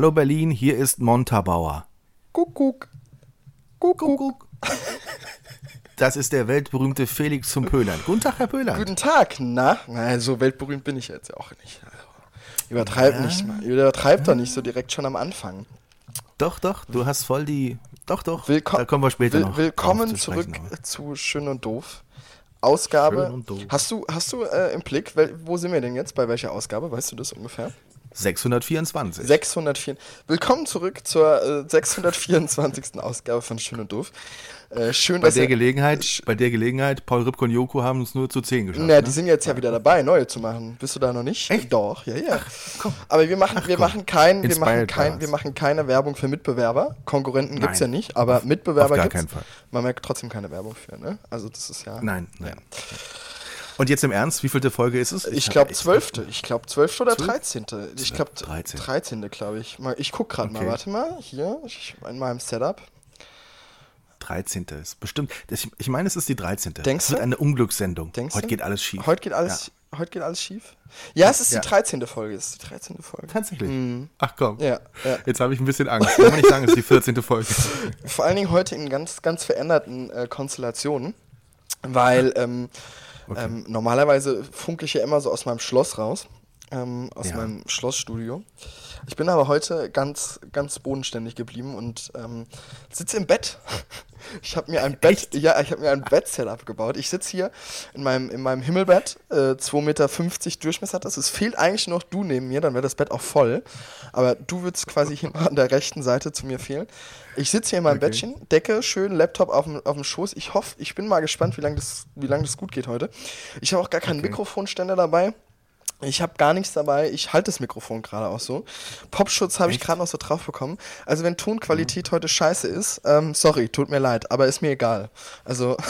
Hallo Berlin, hier ist Montabauer. Kuckuck. Kuckuck. Das ist der weltberühmte Felix zum Pöhlern. Guten Tag, Herr Pöhlern. Guten Tag. Na, na, so weltberühmt bin ich jetzt auch nicht. Also, übertreib Ja. nicht mal. Übertreib doch nicht so direkt schon am Anfang. Doch, doch, du hast voll die. Doch, doch. Willko da kommen wir später will noch. Willkommen zu zurück aber. zu Schön und Doof. Ausgabe. Schön und doof. Hast du, hast du äh, im Blick, wo sind wir denn jetzt? Bei welcher Ausgabe? Weißt du das ungefähr? 624. 604. Willkommen zurück zur äh, 624. Ausgabe von Schön und Doof. Äh, schön, bei der ihr- Gelegenheit, bei der Gelegenheit, Paul Ripke und Joko haben uns nur zu 10 geschafft. Na, ne? die sind jetzt ja wieder dabei, neue zu machen. Bist du da noch nicht? Echt? Doch, ja, ja. komm. Aber wir machen, wir machen kein, wir machen kein, wir machen keine Werbung für Mitbewerber. Konkurrenten gibt's ja Nein. nicht, aber Mitbewerber auf gar gibt's. keinen Fall. Man merkt trotzdem keine Werbung für, ne? Also das ist ja. Nein, nein. Und jetzt im Ernst, wie vielte Folge ist es? Ich glaube zwölfte. Ich glaube zwölfte oder dreizehnte. Ich glaube 13. dreizehnte, glaube ich. Mal, Ich guck gerade mal. Okay. Warte mal, hier in meinem Setup. 13. ist bestimmt. Ich, meine, es ist die 13. Denkst es wird du? eine Unglückssendung. Denkst Heute du? geht alles schief. Heute geht alles, heute geht alles schief. Ja, es ist Ja. die dreizehnte Folge. Es ist die dreizehnte Folge. Tatsächlich. Ach komm. Mhm. Ja, ja. Jetzt habe ich ein bisschen Angst. Kann man nicht sagen, es ist die 14. Folge. Vor allen Dingen heute in ganz, ganz veränderten äh, Konstellationen, weil ähm, ähm, normalerweise funke ich ja immer so aus meinem Schloss raus, ähm, aus Ja. meinem Schlossstudio. Ich bin aber heute ganz, ganz bodenständig geblieben und ähm, sitze im Bett. Ich habe mir ein Bett, ja, ich habe mir ein Bett-Setup gebaut. Ich sitze hier in meinem, in meinem Himmelbett, äh, 2,50 Meter Durchmesser hat das. Es fehlt eigentlich noch du neben mir, dann wäre das Bett auch voll. Aber du würdest quasi hier an der rechten Seite zu mir fehlen. Ich sitze hier in meinem Okay. Bettchen, Decke, schön, Laptop auf dem, auf dem Schoß. Ich hoffe, ich bin mal gespannt, wie lange das, wie lang das gut geht heute. Ich habe auch gar keinen Okay. Mikrofonständer dabei. Ich habe gar nichts dabei. Ich halte das Mikrofon gerade auch so. Popschutz habe ich gerade noch so drauf bekommen. Also wenn Tonqualität heute scheiße ist, ähm, sorry, tut mir leid, aber ist mir egal. Also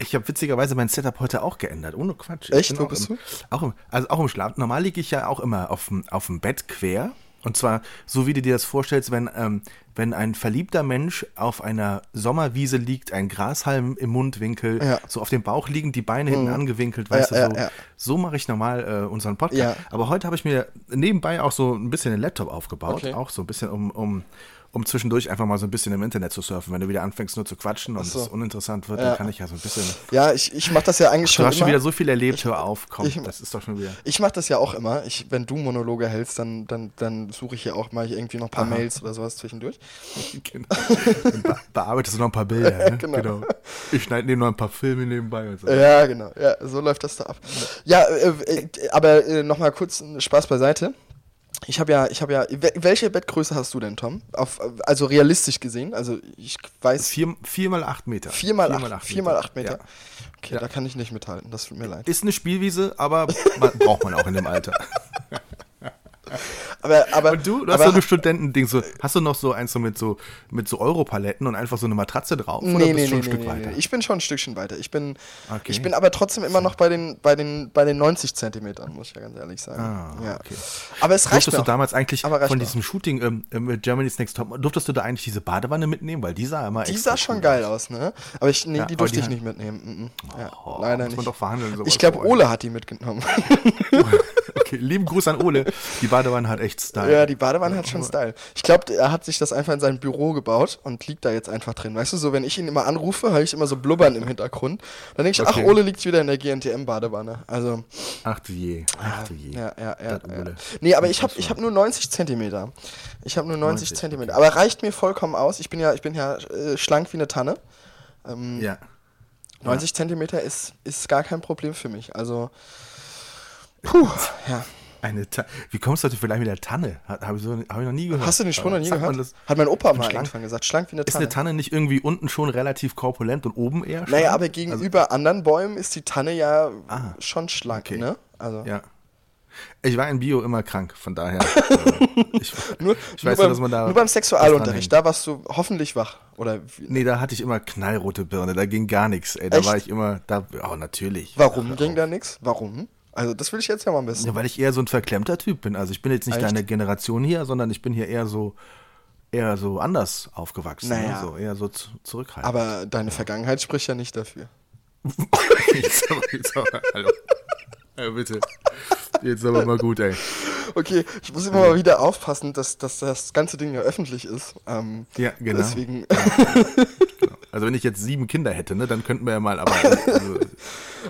Ich habe witzigerweise mein Setup heute auch geändert, ohne Quatsch. Echt? Wo bist im, du? Auch im, also auch im Schlaf. Normal liege ich ja auch immer auf dem, auf dem Bett quer. Und zwar so, wie du dir das vorstellst, wenn, ähm, wenn ein verliebter Mensch auf einer Sommerwiese liegt, ein Grashalm im Mundwinkel, Ja. so auf dem Bauch liegen, die Beine hinten angewinkelt, weißt Ja, du, so, ja, so mache ich normal äh, unseren Podcast. Aber heute habe ich mir nebenbei auch so ein bisschen den Laptop aufgebaut, Okay. auch so ein bisschen, um, um, um zwischendurch einfach mal so ein bisschen im Internet zu surfen. Wenn du wieder anfängst nur zu quatschen und so. es uninteressant wird, Ja. dann kann ich ja so ein bisschen ja, ich, ich mache das ja eigentlich Du schon hast schon wieder so viel erlebt, hör auf, komm, ich- das ist doch schon wieder. Ich mache das ja auch immer. Ich, wenn du Monologe hältst, dann, dann, dann suche ich ja auch mal irgendwie noch ein paar Mails oder sowas zwischendurch. Genau. Be bearbeitest du noch ein paar Bilder, ne? Genau. Ich schneide neben noch ein paar Filme nebenbei und so. Ja, genau. Ja, so läuft das da ab. Ja, äh, äh, aber äh, nochmal kurz Spaß beiseite. Ich habe ja, ich habe ja. wel- Welche Bettgröße hast du denn, Tom? Auf, also realistisch gesehen. Also ich weiß. Vier, vier mal acht Meter. Vier mal acht, vier mal acht Meter. Ja. Okay, Ja. da kann ich nicht mithalten. Das tut mir leid. Ist eine Spielwiese, aber man, braucht man auch in dem Alter. Aber, aber, Und du, du hast aber, so ein Studentending, so, hast du noch so eins so mit so, mit so Europaletten und einfach so eine Matratze drauf? oder Nee, bist nee, schon nee, ein Stück nee, weiter? nee. Ich bin schon ein Stückchen weiter. Ich bin, Okay. ich bin aber trotzdem immer noch bei den, bei den, bei den 90 Zentimetern, muss ich ja ganz ehrlich sagen. Ah, ja. okay. Aber es reicht Durftest du damals eigentlich von diesem Shooting ähm, äh, mit Germany's Next Top, durftest du da eigentlich diese Badewanne mitnehmen? Weil die sah immer Die sah schon cool geil aus, ne? Aber ich, nee, Ja, die durfte die ich nicht mitnehmen. Mhm. Ja, Oh, leider muss man nicht. doch verhandeln, ich glaube. Ole hat die mitgenommen. Okay, lieben Gruß an Ole. Die Badewanne hat echt Style. ja, die Badewanne hat schon Style. Ich glaube, er hat sich das einfach in sein Büro gebaut und liegt da jetzt einfach drin. Weißt du, so wenn ich ihn immer anrufe, höre ich immer so blubbern im Hintergrund. Dann denke ich, Okay. ach, Ole liegt wieder in der GNTM-Badewanne. Also, Ach du je, ach du je. ja, ja, ja. Ja. Nee, aber ich habe ich hab nur 90 Zentimeter. Ich habe nur 90, 90, Zentimeter. Aber reicht mir vollkommen aus. Ich bin ja, ich bin ja äh, schlank wie eine Tanne. Ähm, Ja. 90 Zentimeter ist, ist gar kein Problem für mich. Also, puh, ja. Eine Ta Wie kommst du heute vielleicht mit der Tanne? Habe ich, so, hab ich noch nie gehört. Hast du den Spruch noch nie gehört? das? Hat mein Opa mal schlank? irgendwann gesagt. Schlank wie eine Ist Tanne. eine Tanne nicht irgendwie unten schon relativ korpulent und oben eher schlank? naja, aber gegenüber anderen Bäumen ist die Tanne ja Ah, schon schlank, okay. ne? Also, Ja. Ich war in Bio immer krank, von daher. äh, ich, Nur, ich nur, weiß beim, nur, dass man da. nur beim Sexualunterricht, da warst du hoffentlich wach. Oder wie, Nee, da hatte ich immer knallrote Birne, da ging gar nichts. Da Echt? war ich immer, da, oh, natürlich. warum ging auf. da nichts? Warum? Also das will ich jetzt ja mal wissen. Ja, weil ich eher so ein verklemmter Typ bin. Also ich bin jetzt nicht Echt? deine Generation hier, sondern ich bin hier eher so, eher so anders aufgewachsen. Naja. Ne? So, eher so zu, zurückhaltend. Aber deine Vergangenheit spricht ja nicht dafür. jetzt aber, jetzt aber, hallo. Ja, bitte. Jetzt aber mal gut, ey. Okay, ich muss immer mal wieder aufpassen, dass, dass das ganze Ding ja öffentlich ist. Ähm, Ja, genau. Deswegen, Also wenn ich jetzt sieben Kinder hätte, ne, dann könnten wir ja mal, aber also,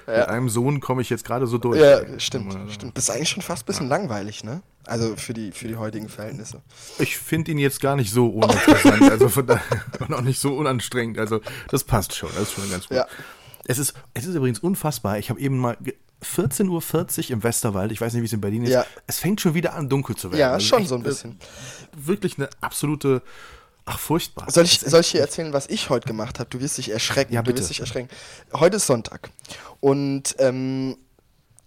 mit einem Sohn komme ich jetzt gerade so durch. ja, ey. stimmt, Also, stimmt. Das ist eigentlich schon fast ein bisschen langweilig, ne? Also für die, für die heutigen Verhältnisse. Ich finde ihn jetzt gar nicht so uninteressant, also von daher und auch nicht so unanstrengend. Also das passt schon, das ist schon ganz gut. Ja. Es ist, es ist übrigens unfassbar. Ich habe eben mal ge- 14.40 Uhr im Westerwald, ich weiß nicht, wie es in Berlin ist. Ja. Es fängt schon wieder an, dunkel zu werden. Ja, Also schon echt, so ein bisschen. Äh, wirklich eine absolute, ach furchtbar. Soll ich, soll ich dir erzählen, was ich heute gemacht habe? Du wirst dich erschrecken. Ja, Du bitte. wirst dich erschrecken. Heute ist Sonntag. Und ähm,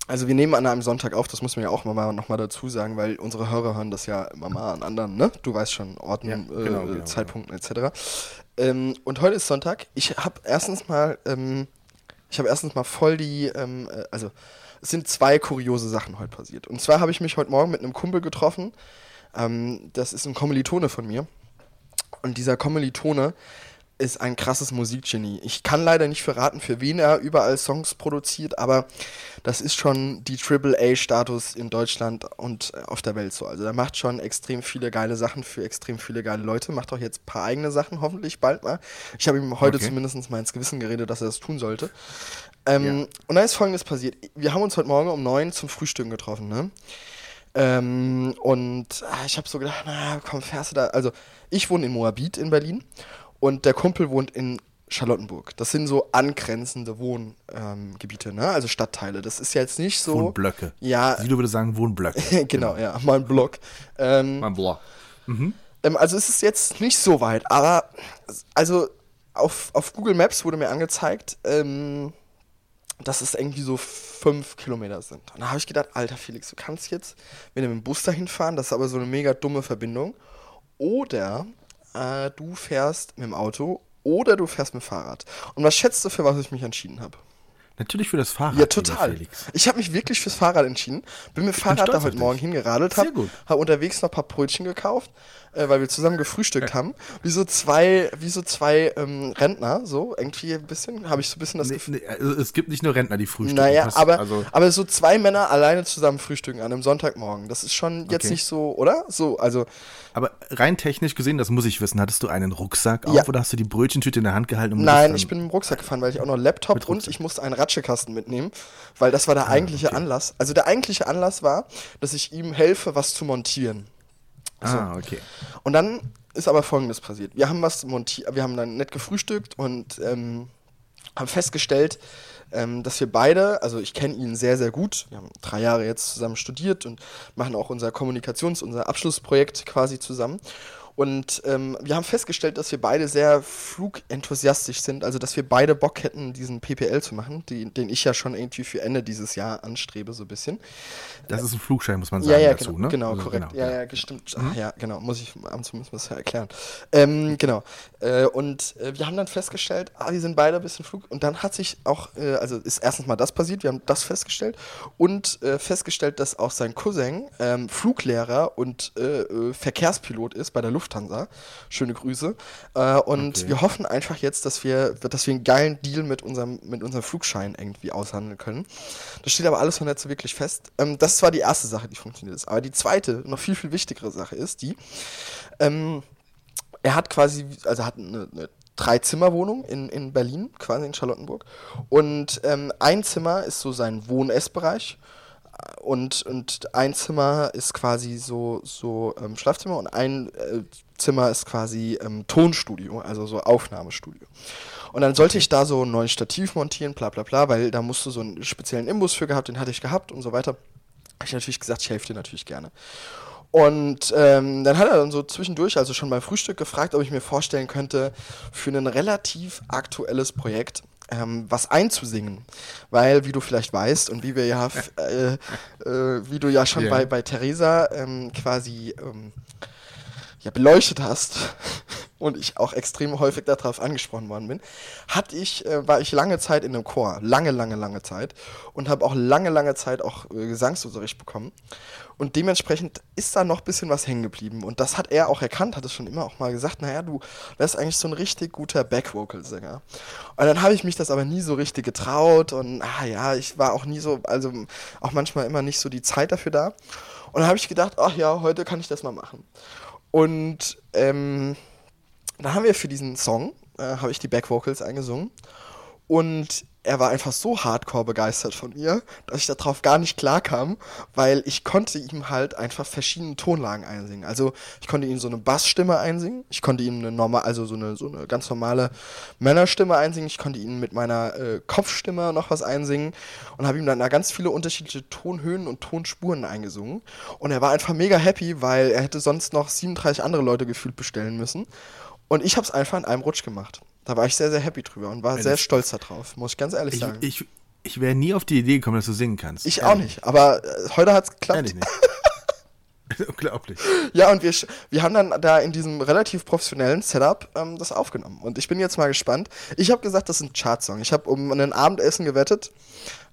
also wir nehmen an einem Sonntag auf, das muss man ja auch mal noch mal dazu sagen, weil unsere Hörer hören das ja immer mal an anderen, ne? Du weißt schon, Orten, Ja, genau, äh, genau, Zeitpunkten etc. Ähm, und heute ist Sonntag. Ich habe erstens mal, ähm, ich habe erstens mal voll die, ähm, äh, also es sind zwei kuriose Sachen heute passiert. Und zwar habe ich mich heute Morgen mit einem Kumpel getroffen. Ähm, das ist ein Kommilitone von mir. Und dieser Kommilitone ist ein krasses Musikgenie. Ich kann leider nicht verraten, für wen er überall Songs produziert, aber das ist schon die AAA-Status in Deutschland und äh, auf der Welt so. Also er macht schon extrem viele geile Sachen für extrem viele geile Leute, macht auch jetzt ein paar eigene Sachen, hoffentlich bald mal. Ich habe ihm heute Okay. zumindest mal ins Gewissen geredet, dass er das tun sollte. Ähm, Ja. Und dann ist folgendes passiert. Wir haben uns heute Morgen um neun zum Frühstücken getroffen, ne? Ähm, und ah, ich habe so gedacht, na komm, fährst du da. Also, ich wohne in Moabit in Berlin und der Kumpel wohnt in Charlottenburg. Das sind so angrenzende Wohngebiete, ähm, ne? Also Stadtteile. Das ist jetzt nicht so. Wohnblöcke. Ja, Sido würde sagen Wohnblöcke. genau, ja, mein Block. Ähm, Mein Block. ähm, also es ist jetzt nicht so weit, aber also auf, auf Google Maps wurde mir angezeigt, ähm, dass es irgendwie so fünf Kilometer sind. Und da habe ich gedacht, Alter Felix, du kannst jetzt mit dem Bus dahin fahren, das ist aber so eine mega dumme Verbindung. Oder äh, du fährst mit dem Auto oder du fährst mit dem Fahrrad. Und was schätzt du, für was ich mich entschieden habe? Natürlich für das Fahrrad. Ja, total. Ich habe mich wirklich fürs Fahrrad entschieden. Bin mit dem Fahrrad da heute. Morgen hingeradelt, habe hab unterwegs noch ein paar Brötchen gekauft, äh, weil wir zusammen gefrühstückt haben. Wie so zwei, wie so zwei ähm, Rentner, so irgendwie ein bisschen, habe ich so ein bisschen das Nee, Gefühl. nee, also es gibt nicht nur Rentner, die frühstücken. Naja, Das- aber, Also, aber so zwei Männer alleine zusammen frühstücken an einem Sonntagmorgen, das ist schon jetzt Okay. nicht so, oder? So, also aber rein technisch gesehen, das muss ich wissen, hattest du einen Rucksack auf Ja. oder hast du die Brötchentüte in der Hand gehalten? um Nein, ich bin im Rucksack gefahren, weil ich auch noch einen Laptop und Rucksack. ich musste einen Ratschekasten mitnehmen, weil das war der eigentliche okay. Anlass. Also der eigentliche Anlass war, dass ich ihm helfe, was zu montieren. Ah, okay. Und dann ist aber Folgendes passiert. Wir haben was montiert, wir haben dann nett gefrühstückt und ähm, haben festgestellt, ähm, dass wir beide, also ich kenne ihn sehr, sehr gut, wir haben drei Jahre jetzt zusammen studiert und machen auch unser Kommunikations-, unser Abschlussprojekt quasi zusammen. Und ähm, wir haben festgestellt, dass wir beide sehr flugenthusiastisch sind, also dass wir beide Bock hätten, diesen PPL zu machen, die, den ich ja schon irgendwie für Ende dieses Jahr anstrebe, so ein bisschen. Das ist ein Flugschein, muss man Ja, sagen ja, dazu, genau, ne? genau Also, korrekt. genau, ja, ja, gestimmt. Ach, ja, genau, muss ich ab und zu müssen wir es ja erklären. Ähm, genau. Äh, und äh, wir haben dann festgestellt, ah, wir sind beide ein bisschen Flug. Und dann hat sich auch, äh, also ist erstens mal das passiert, wir haben das festgestellt und äh, festgestellt, dass auch sein Cousin ähm, Fluglehrer und äh, äh, Verkehrspilot ist bei der Lufthansa. Schöne Grüße. Äh, und Okay. wir hoffen einfach jetzt, dass wir, dass wir einen geilen Deal mit unserem, mit unserem Flugschein irgendwie aushandeln können. Das steht aber alles noch nicht so wirklich fest. Ähm, das war die erste Sache, die funktioniert ist. Aber die zweite, noch viel, viel wichtigere Sache ist die, ähm, er hat quasi, also hat eine, eine Drei-Zimmer-Wohnung in, in Berlin, quasi in Charlottenburg. Und ähm, ein Zimmer ist so sein Wohn-Essbereich. Und, und ein Zimmer ist quasi so, so ähm, Schlafzimmer und ein äh, Zimmer ist quasi ähm, Tonstudio, also so Aufnahmestudio. Und dann sollte ich da so ein neues Stativ montieren, bla bla bla, weil da musst du so einen speziellen Imbus für gehabt, den hatte ich gehabt und so weiter. Habe ich natürlich gesagt, ich helfe dir natürlich gerne. Und ähm, dann hat er dann so zwischendurch, also schon beim Frühstück, gefragt, ob ich mir vorstellen könnte, für ein relativ aktuelles Projekt ähm, was einzusingen. Weil, wie du vielleicht weißt und wie wir ja, äh, äh, wie du ja schon Ja. bei, bei Theresa ähm, quasi ähm, ja, beleuchtet hast und ich auch extrem häufig darauf angesprochen worden bin, hatte ich, äh, war ich lange Zeit in einem Chor. Lange, lange, lange Zeit. Und habe auch lange, lange Zeit auch äh, Gesangsunterricht bekommen. Und dementsprechend ist da noch ein bisschen was hängen geblieben. Und das hat er auch erkannt, hat es schon immer auch mal gesagt, naja, du wärst eigentlich so ein richtig guter Backvocal-Sänger. Und dann habe ich mich das aber nie so richtig getraut und ah ja, ich war auch nie so, also auch manchmal immer nicht so die Zeit dafür da. Und dann habe ich gedacht, ach ja, heute kann ich das mal machen. Und ähm, dann haben wir für diesen Song, äh, habe ich die Backvocals eingesungen. Und er war einfach so hardcore begeistert von mir, dass ich darauf gar nicht klar kam, weil ich konnte ihm halt einfach verschiedene Tonlagen einsingen. Also ich konnte ihm so eine Bassstimme einsingen, ich konnte ihm eine normal, also so eine, so eine ganz normale Männerstimme einsingen, ich konnte ihm mit meiner äh, Kopfstimme noch was einsingen und habe ihm dann da ganz viele unterschiedliche Tonhöhen und Tonspuren eingesungen. Und er war einfach mega happy, weil er hätte sonst noch 37 andere Leute gefühlt bestellen müssen. Und ich habe es einfach in einem Rutsch gemacht. Da war ich sehr, sehr happy drüber und war Ja, sehr stolz darauf, muss ich ganz ehrlich Ich, sagen. Ich, ich, ich wäre nie auf die Idee gekommen, dass du singen kannst. auch Ehrlich. nicht, aber äh, heute hat es geklappt. Ehrlich nicht. Unglaublich. Ja, und wir, wir haben dann da in diesem relativ professionellen Setup ähm, das aufgenommen. Und ich bin jetzt mal gespannt. Ich habe gesagt, das ist ein Chartsong. Ich habe um ein Abendessen gewettet,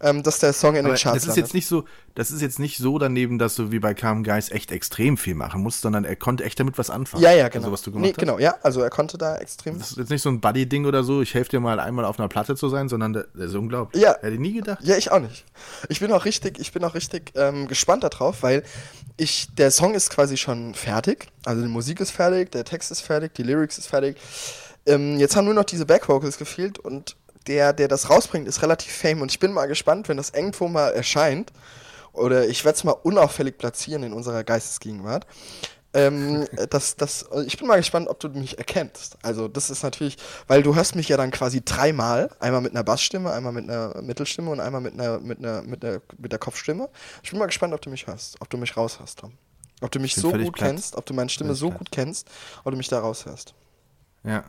ähm, dass der Song in Aber den Charts das ist landet. jetzt nicht so, das ist jetzt nicht so daneben, dass du wie bei Carmen Geist echt extrem viel machen musst, sondern er konnte echt damit was anfangen. ja, ja, genau. Also, was du gemacht nee, genau, ja, also er konnte da extrem. hast. Das ist jetzt nicht so ein Buddy-Ding oder so, ich helfe dir mal einmal auf einer Platte zu sein, sondern der, der ist unglaublich. Ja. Hätte ich nie gedacht. Ja, ich auch nicht. Ich bin auch richtig, ich bin auch richtig ähm, gespannt darauf, weil ich, der Song ist quasi schon fertig. Also die Musik ist fertig, der Text ist fertig, die Lyrics ist fertig. Ähm, jetzt haben nur noch diese Backvocals gefehlt und der, der das rausbringt, ist relativ fame und ich bin mal gespannt, wenn das irgendwo mal erscheint. Oder ich werde es mal unauffällig platzieren in unserer Geistesgegenwart. Ähm, das, das, ich bin mal gespannt, ob du mich erkennst. Also, das ist natürlich, weil du hörst mich ja dann quasi dreimal. Einmal mit einer Bassstimme, einmal mit einer Mittelstimme und einmal mit einer, mit einer, mit einer, mit der Kopfstimme. Ich bin mal gespannt, ob du mich hörst, ob du mich raushörst, Tom. Ob du mich so gut platt. kennst, ob du meine Stimme so platt. gut kennst, ob du mich da raushörst. Ja.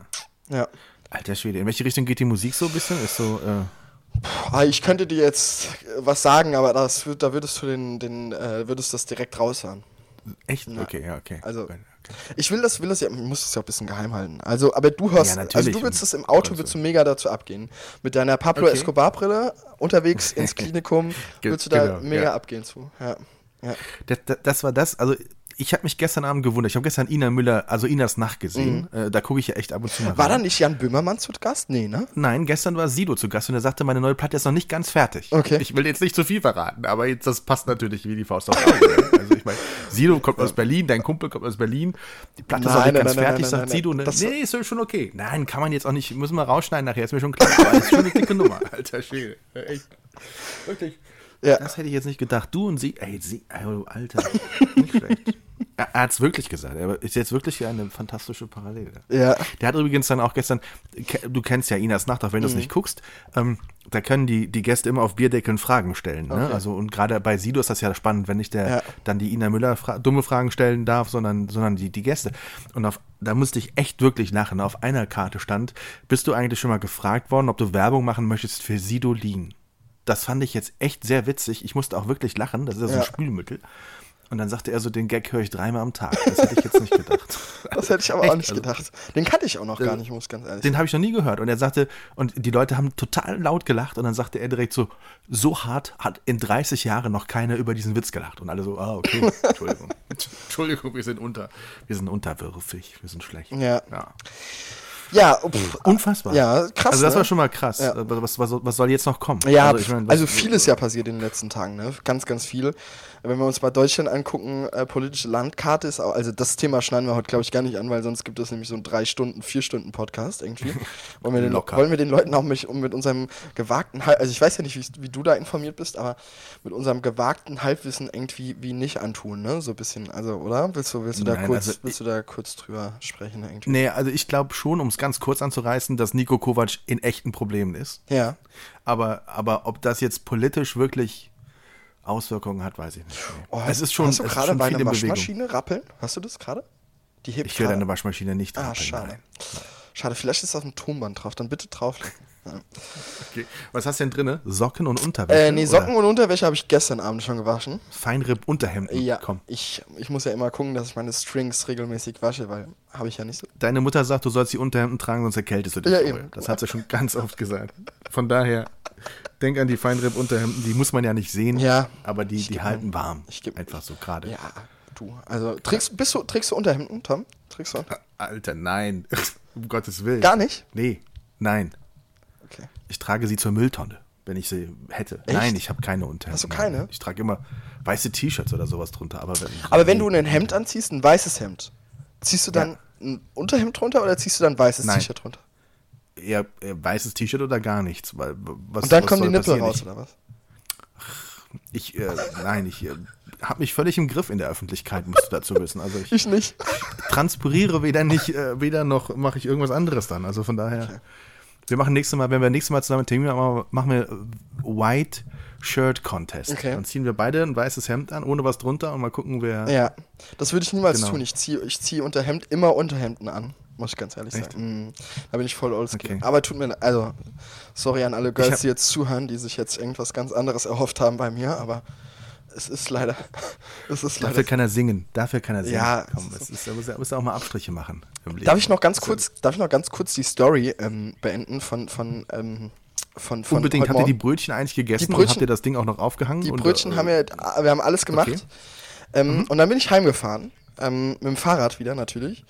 Ja. Alter Schwede, in welche Richtung geht die Musik so ein bisschen? Ist so, äh, Ich könnte dir jetzt äh, was sagen, aber das, da würdest du den, den, äh, würdest das direkt raushören. Echt? Okay, ja, okay. Also- Okay. Ich will das, will das ja, ich muss es ja ein bisschen geheim halten. Also, aber du hörst, Ja, also du willst es im Auto, willst du. mega dazu abgehen. Mit deiner Pablo Okay. Escobar Brille unterwegs ins Klinikum, willst du da genau, mega ja. abgehen zu. Ja. ja. Das, das, das war das, also ich habe mich gestern Abend gewundert. Ich habe gestern Ina Müller, also Inas Nacht gesehen. Äh, da gucke ich ja echt ab und zu mal Mhm. War da nicht Jan Böhmermann zu Gast? Nee, ne? Nein, gestern war Sido zu Gast und er sagte, meine neue Platte ist noch nicht ganz fertig. Okay. Ich will jetzt nicht zu viel verraten, aber jetzt, das passt natürlich wie die Faust Auge. ne? also ich meine, Sido kommt aus Berlin, dein Kumpel kommt aus Berlin. Die Platte ist noch Nein, nicht nein, ganz nein, fertig, nein, sagt nein, Sido. nein. Ne? Das- Nee, ist schon okay. Nein, kann man jetzt auch nicht, müssen wir rausschneiden nachher, ist mir schon klar. Aber das ist schon eine dicke Nummer, alter Schwede. Echt. Wirklich. Ja. Das hätte ich jetzt nicht gedacht. Du und sie, ey, sie, ey, Alter, nicht schlecht. Er, er hat es wirklich gesagt. Er ist jetzt wirklich eine fantastische Parallele. Ja. Der hat übrigens dann auch gestern, du kennst ja Inas Nacht, auch wenn du Mhm. es nicht guckst, ähm, da können die, die Gäste immer auf Bierdeckeln Fragen stellen. Ne? Okay. Also und gerade bei Sido ist das ja spannend, wenn nicht der Ja. dann die Ina Müller fra dumme Fragen stellen darf, sondern, sondern die, die Gäste. Und auf, da musste ich echt wirklich lachen. Auf einer Karte stand, bist du eigentlich schon mal gefragt worden, ob du Werbung machen möchtest für Sidolin? Das fand ich jetzt echt sehr witzig. Ich musste auch wirklich lachen. Das ist ja so ein Ja. Spülmittel. Und dann sagte er so, den Gag höre ich dreimal am Tag. Das hätte ich jetzt nicht gedacht. Das hätte ich aber Echt, auch nicht also- gedacht. Den kannte ich auch noch gar nicht, muss ganz ehrlich Den habe ich noch nie gehört. Und er sagte, und die Leute haben total laut gelacht. Und dann sagte er direkt so, so hart hat in 30 Jahren noch keiner über diesen Witz gelacht. Und alle so, ah, okay, Entschuldigung. Entschuldigung, wir sind unter, wir sind unterwürfig, wir sind schlecht. Ja. ja. Ja, pf, Unfassbar. Ja, krass, Also das ne? war schon mal krass. Ja. Was, was, was soll jetzt noch kommen? Ja, also, also, ich mein, was- viel ist ja passiert in den letzten Tagen, ne? Ganz, ganz viel. Wenn wir uns mal Deutschland angucken, äh, politische Landkarte ist auch, also das Thema schneiden wir heute, glaube ich, gar nicht an, weil sonst gibt es nämlich so einen drei Stunden, vier Stunden Podcast irgendwie. Wollen wir den, wollen wir den Leuten auch mit, mit unserem gewagten, also ich weiß ja nicht, wie, wie du da informiert bist, aber mit unserem gewagten Halbwissen irgendwie wie nicht antun, ne? So ein bisschen, also, oder? Willst du, willst du da Nein, kurz, also willst du da kurz drüber sprechen irgendwie? Nee, also ich glaube schon, um es ganz kurz anzureißen, dass Nico Kovac in echten Problemen ist. Ja. Aber, aber ob das jetzt politisch wirklich Auswirkungen hat, weiß ich nicht. Oh, es ist schon, hast du gerade bei einer Bewegung. Waschmaschine rappeln? Hast du das gerade? Die hebt Ich höre deine Waschmaschine nicht Ah, rappeln, schade. nein. Schade, vielleicht ist das ein Tonband drauf, dann bitte drauflegen. Okay. Was hast du denn drin? Socken und Unterwäsche? Äh, nee, Socken oder und Unterwäsche habe ich gestern Abend schon gewaschen. Feinripp-Unterhemden? Ja, Komm. ich, ich muss ja immer gucken, dass ich meine Strings regelmäßig wasche, weil habe ich ja nicht so. Deine Mutter sagt, du sollst die Unterhemden tragen, sonst erkältest du dich Ja, vorher. eben. Das hat sie schon ganz oft gesagt. Von daher, denk an die Feinripp-Unterhemden, die muss man ja nicht sehen, Ja. aber die, die halten warm. ich geb- Einfach so gerade. Ja, du. Also, trägst, bist du, trägst du Unterhemden, Tom? Trägst du? Alter, nein. um Gottes Willen. Gar nicht? Nee, nein. Okay. Ich trage sie zur Mülltonne, wenn ich sie hätte. Echt? Nein, ich habe keine Unterhemden. Hast du keine? Ich trage immer weiße T-Shirts oder sowas drunter. Aber wenn, Aber wenn du ein Hemd anziehst, ein weißes Hemd, ziehst du dann ein Unterhemd drunter oder ziehst du dann ein weißes. T-Shirt drunter? eher, eher weißes T-Shirt oder gar nichts, weil was Und dann was kommen die Nippel raus, Ich, oder was? ich äh, nein, ich äh, habe mich völlig im Griff in der Öffentlichkeit, musst du dazu wissen. Also ich Ich nicht. transpiriere weder nicht, äh, weder noch mache ich irgendwas anderes dann. Also von daher, wir machen nächstes Mal, wenn wir nächstes Mal zusammen einen Termin machen, machen wir White Shirt Contest. Okay. Dann ziehen wir beide ein weißes Hemd an, ohne was drunter und mal gucken, wer. Ja, das würde ich niemals Genau. tun. Ich ziehe ich zieh unter Hemd immer Unterhemden an, muss ich ganz ehrlich Echt? sagen. Mm, da bin ich voll oldschool. Okay. Aber tut mir le- also sorry an alle hab- Girls, die jetzt zuhören, die sich jetzt irgendwas ganz anderes erhofft haben bei mir, aber es ist leider, es ist leider. Dafür kann er singen. Dafür kann er singen. Ja, Komm, es ist, da muss er, muss er auch mal Abstriche machen. Im Leben. Darf ich noch ganz kurz, darf ich noch ganz kurz die Story ähm, beenden von von ähm, von, von Unbedingt. Habt ihr die? Brötchen eigentlich gegessen Die und Brötchen- habt ihr das Ding auch noch aufgehangen? Die und, Brötchen äh, haben wir, wir haben alles gemacht. okay. Ähm, Und dann bin ich heimgefahren. Ähm, mit dem Fahrrad wieder natürlich.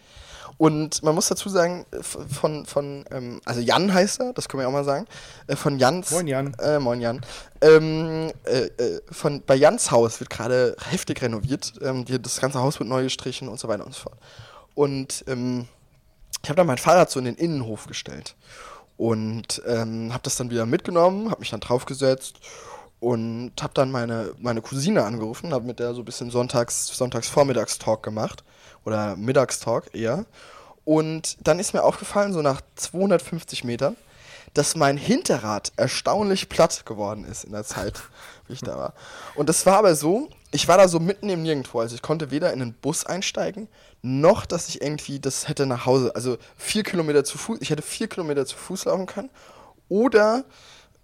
Und man muss dazu sagen, f- von, von ähm, also Jan heißt er, das können wir auch mal sagen. Äh, von Jans. Moin, Jan. Äh, moin Jan. Ähm, äh, äh, von, bei Jans Haus wird gerade heftig renoviert. Ähm, die, das ganze Haus wird neu gestrichen und so weiter und so fort. Und ähm, ich habe dann mein Fahrrad so in den Innenhof gestellt und ähm, habe das dann wieder mitgenommen, habe mich dann draufgesetzt und habe dann meine, meine Cousine angerufen, habe mit der so ein bisschen Sonntags, Sonntags Vormittagstalk gemacht oder Mittagstalk eher. Und dann ist mir aufgefallen, so nach 250 Metern, dass mein Hinterrad erstaunlich platt geworden ist in der Zeit, wie ich da war. Und das war aber so, ich war da so mitten im Nirgendwo. Also ich konnte weder in den Bus einsteigen, noch dass ich irgendwie das hätte nach Hause, also vier Kilometer zu Fuß, ich hätte vier Kilometer zu Fuß laufen können. Oder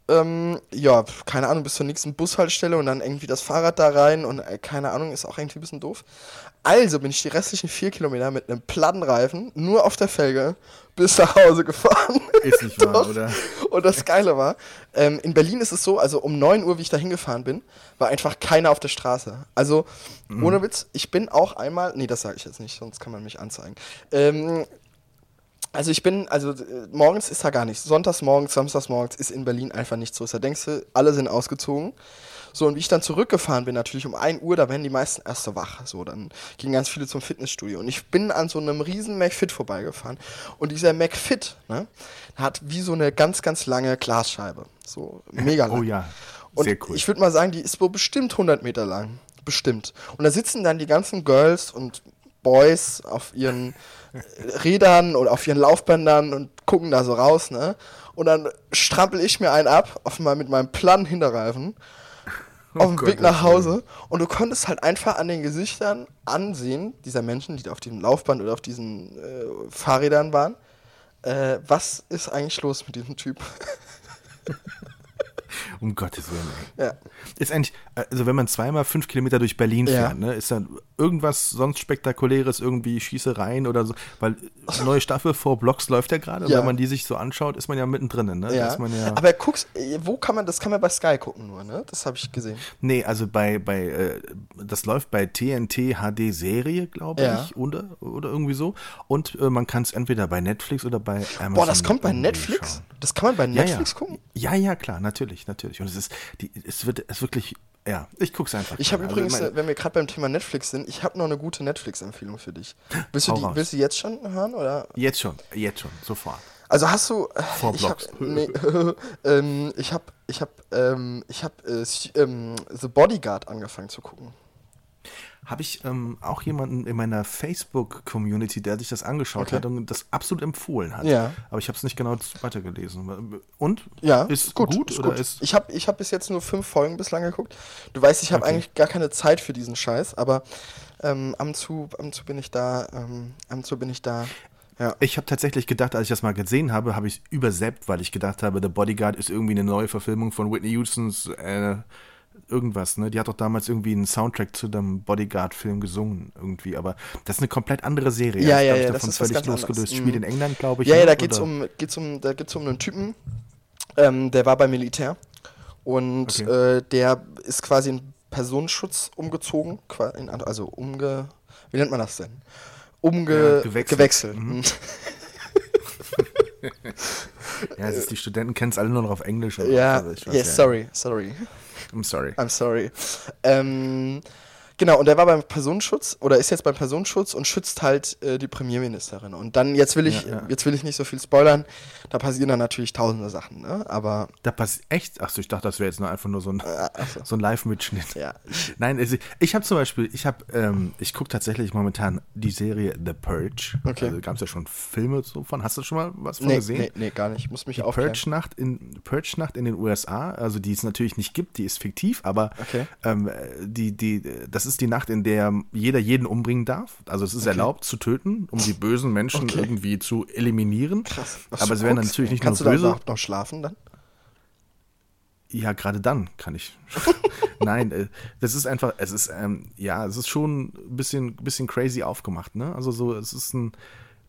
ähm, ja, keine Ahnung, bis zur nächsten Bushaltestelle und dann irgendwie das Fahrrad da rein und äh, keine Ahnung, ist auch irgendwie ein bisschen doof. Also bin ich die restlichen vier Kilometer mit einem Plattenreifen nur auf der Felge bis nach Hause gefahren. Ist nicht wahr, oder? Und das Geile war, ähm, in Berlin ist es so, also um 9 Uhr, wie ich da hingefahren bin, war einfach keiner auf der Straße. Also, ohne Witz, ich bin auch einmal, nee, das sage ich jetzt nicht, sonst kann man mich anzeigen. Ähm, also ich bin, also äh, morgens ist da gar nichts. Sonntags morgens, samstags morgens ist in Berlin einfach nichts so. Da denkst du, alle sind ausgezogen. So, und wie ich dann zurückgefahren bin, natürlich um 1 Uhr, da werden die meisten erst so wach. So, dann gingen ganz viele zum Fitnessstudio. Und ich bin an so einem riesen McFit vorbeigefahren. Und dieser McFit, ne, hat wie so eine ganz, ganz lange Glasscheibe. So, mega lang. Oh ja, Und sehr cool. ich würde mal sagen, die ist wohl bestimmt 100 Meter lang. Bestimmt. Und da sitzen dann die ganzen Girls und Boys auf ihren äh, Rädern oder auf ihren Laufbändern und gucken da so raus, ne? Und dann strampel ich mir einen ab, auf mal mit meinem platten Hinterreifen, auf dem Oh Weg nach Hause. Und du konntest halt einfach an den Gesichtern ansehen, dieser Menschen, die da auf diesem Laufband oder auf diesen äh, Fahrrädern waren, äh, was ist eigentlich los mit diesem Typ? Um Gottes Willen, ey. ja. Ist eigentlich, also wenn man zweimal fünf Kilometer durch Berlin Ja. fährt, ne, ist dann irgendwas sonst Spektakuläres, irgendwie Schießereien oder so, weil neue Staffel vor Blocks läuft ja gerade, und Ja. wenn man die sich so anschaut, ist man ja mittendrin, ne? Ja. Ja, Aber guckst, wo kann man, das kann man bei Sky gucken nur, ne? Das habe ich gesehen. nee, also bei, bei, äh, das läuft bei TNT HD Serie, glaube Ja. ich, oder, oder irgendwie so. Und äh, man kann es entweder bei Netflix oder bei Amazon. Boah, das kommt bei Netflix? schauen. Das kann man bei Ja, Netflix ja. gucken? Ja, ja, klar, natürlich, natürlich. Und es ist, die, es wird, es wirklich, ja, ich guck's einfach. Ich habe übrigens, Also, äh, wenn wir gerade beim Thema Netflix sind, ich habe noch eine gute Netflix-Empfehlung für dich. Willst du, die, willst du jetzt schon hören? Oder? Jetzt schon, jetzt schon, sofort. Also hast du. äh, Vor ich hab, Blocks. nee, ähm, ich habe ich hab, ähm, ich hab, äh, ähm, The Bodyguard angefangen zu gucken. Habe ich ähm, auch jemanden in meiner Facebook-Community, der sich das angeschaut Okay. hat und das absolut empfohlen hat. Ja. Aber ich habe es nicht genau weitergelesen. Und? Ja, Ist gut, ist oder gut. ist. ich habe ich hab bis jetzt nur fünf Folgen bislang geguckt. Du weißt, ich habe Okay. eigentlich gar keine Zeit für diesen Scheiß, aber ähm, am zu, am zu bin ich da, ähm, am zu bin ich da Ja. Ich habe tatsächlich gedacht, als ich das mal gesehen habe, habe ich es überseppt, weil ich gedacht habe, The Bodyguard ist irgendwie eine neue Verfilmung von Whitney Houstons äh, irgendwas, ne? Die hat doch damals irgendwie einen Soundtrack zu dem Bodyguard-Film gesungen, irgendwie, aber das ist eine komplett andere Serie. Ja, Das, ja, ja, das davon ist was völlig losgelöst. anderes. Spielt Mhm. in England, glaube ich. Ja, ja, ne? da geht's Oder- um, geht's um, da geht's um einen Typen, ähm, der war beim Militär und Okay. äh, der ist quasi in Personenschutz umgezogen, also umge, wie nennt man das denn? Umge Ja, gewechselt. gewechselt. Mhm. Mhm. Ja, es ist, die Studenten kennen es alle nur noch auf Englisch. Ja, ich weiß ja. sorry, sorry. I'm sorry. I'm sorry. Ähm, genau, und der war beim Personenschutz oder ist jetzt beim Personenschutz und schützt halt äh, die Premierministerin. Und dann, jetzt will ich, Ja, ja. jetzt will ich nicht so viel spoilern, da passieren dann natürlich tausende Sachen, ne? Aber Da passiert echt. Achso, ich dachte, das wäre jetzt nur einfach nur so ein, äh, achso. so ein Live-Mitschnitt. Ja. Nein, also ich habe zum Beispiel, ich habe, ähm, ich gucke tatsächlich momentan die Serie The Purge. Okay. Also gab es ja schon Filme so von. Hast du schon mal was von Nee, gesehen? nee, nee, gar nicht. Ich muss mich aufklären. Purge-Nacht in, Purge-Nacht in den USA, also die es natürlich nicht gibt, die ist fiktiv, aber Okay. ähm, die, die, das ist die Nacht, in der jeder jeden umbringen darf. Also es ist erlaubt zu töten, um die bösen Menschen Okay. irgendwie zu eliminieren. Was aber du es werden guckst. natürlich nicht Kannst nur du da böse. überhaupt noch schlafen dann? Ja, gerade dann kann ich. Nein, äh, das ist einfach, es ist, ähm, ja, es ist schon ein bisschen, bisschen crazy aufgemacht, ne? Also so, es ist ein,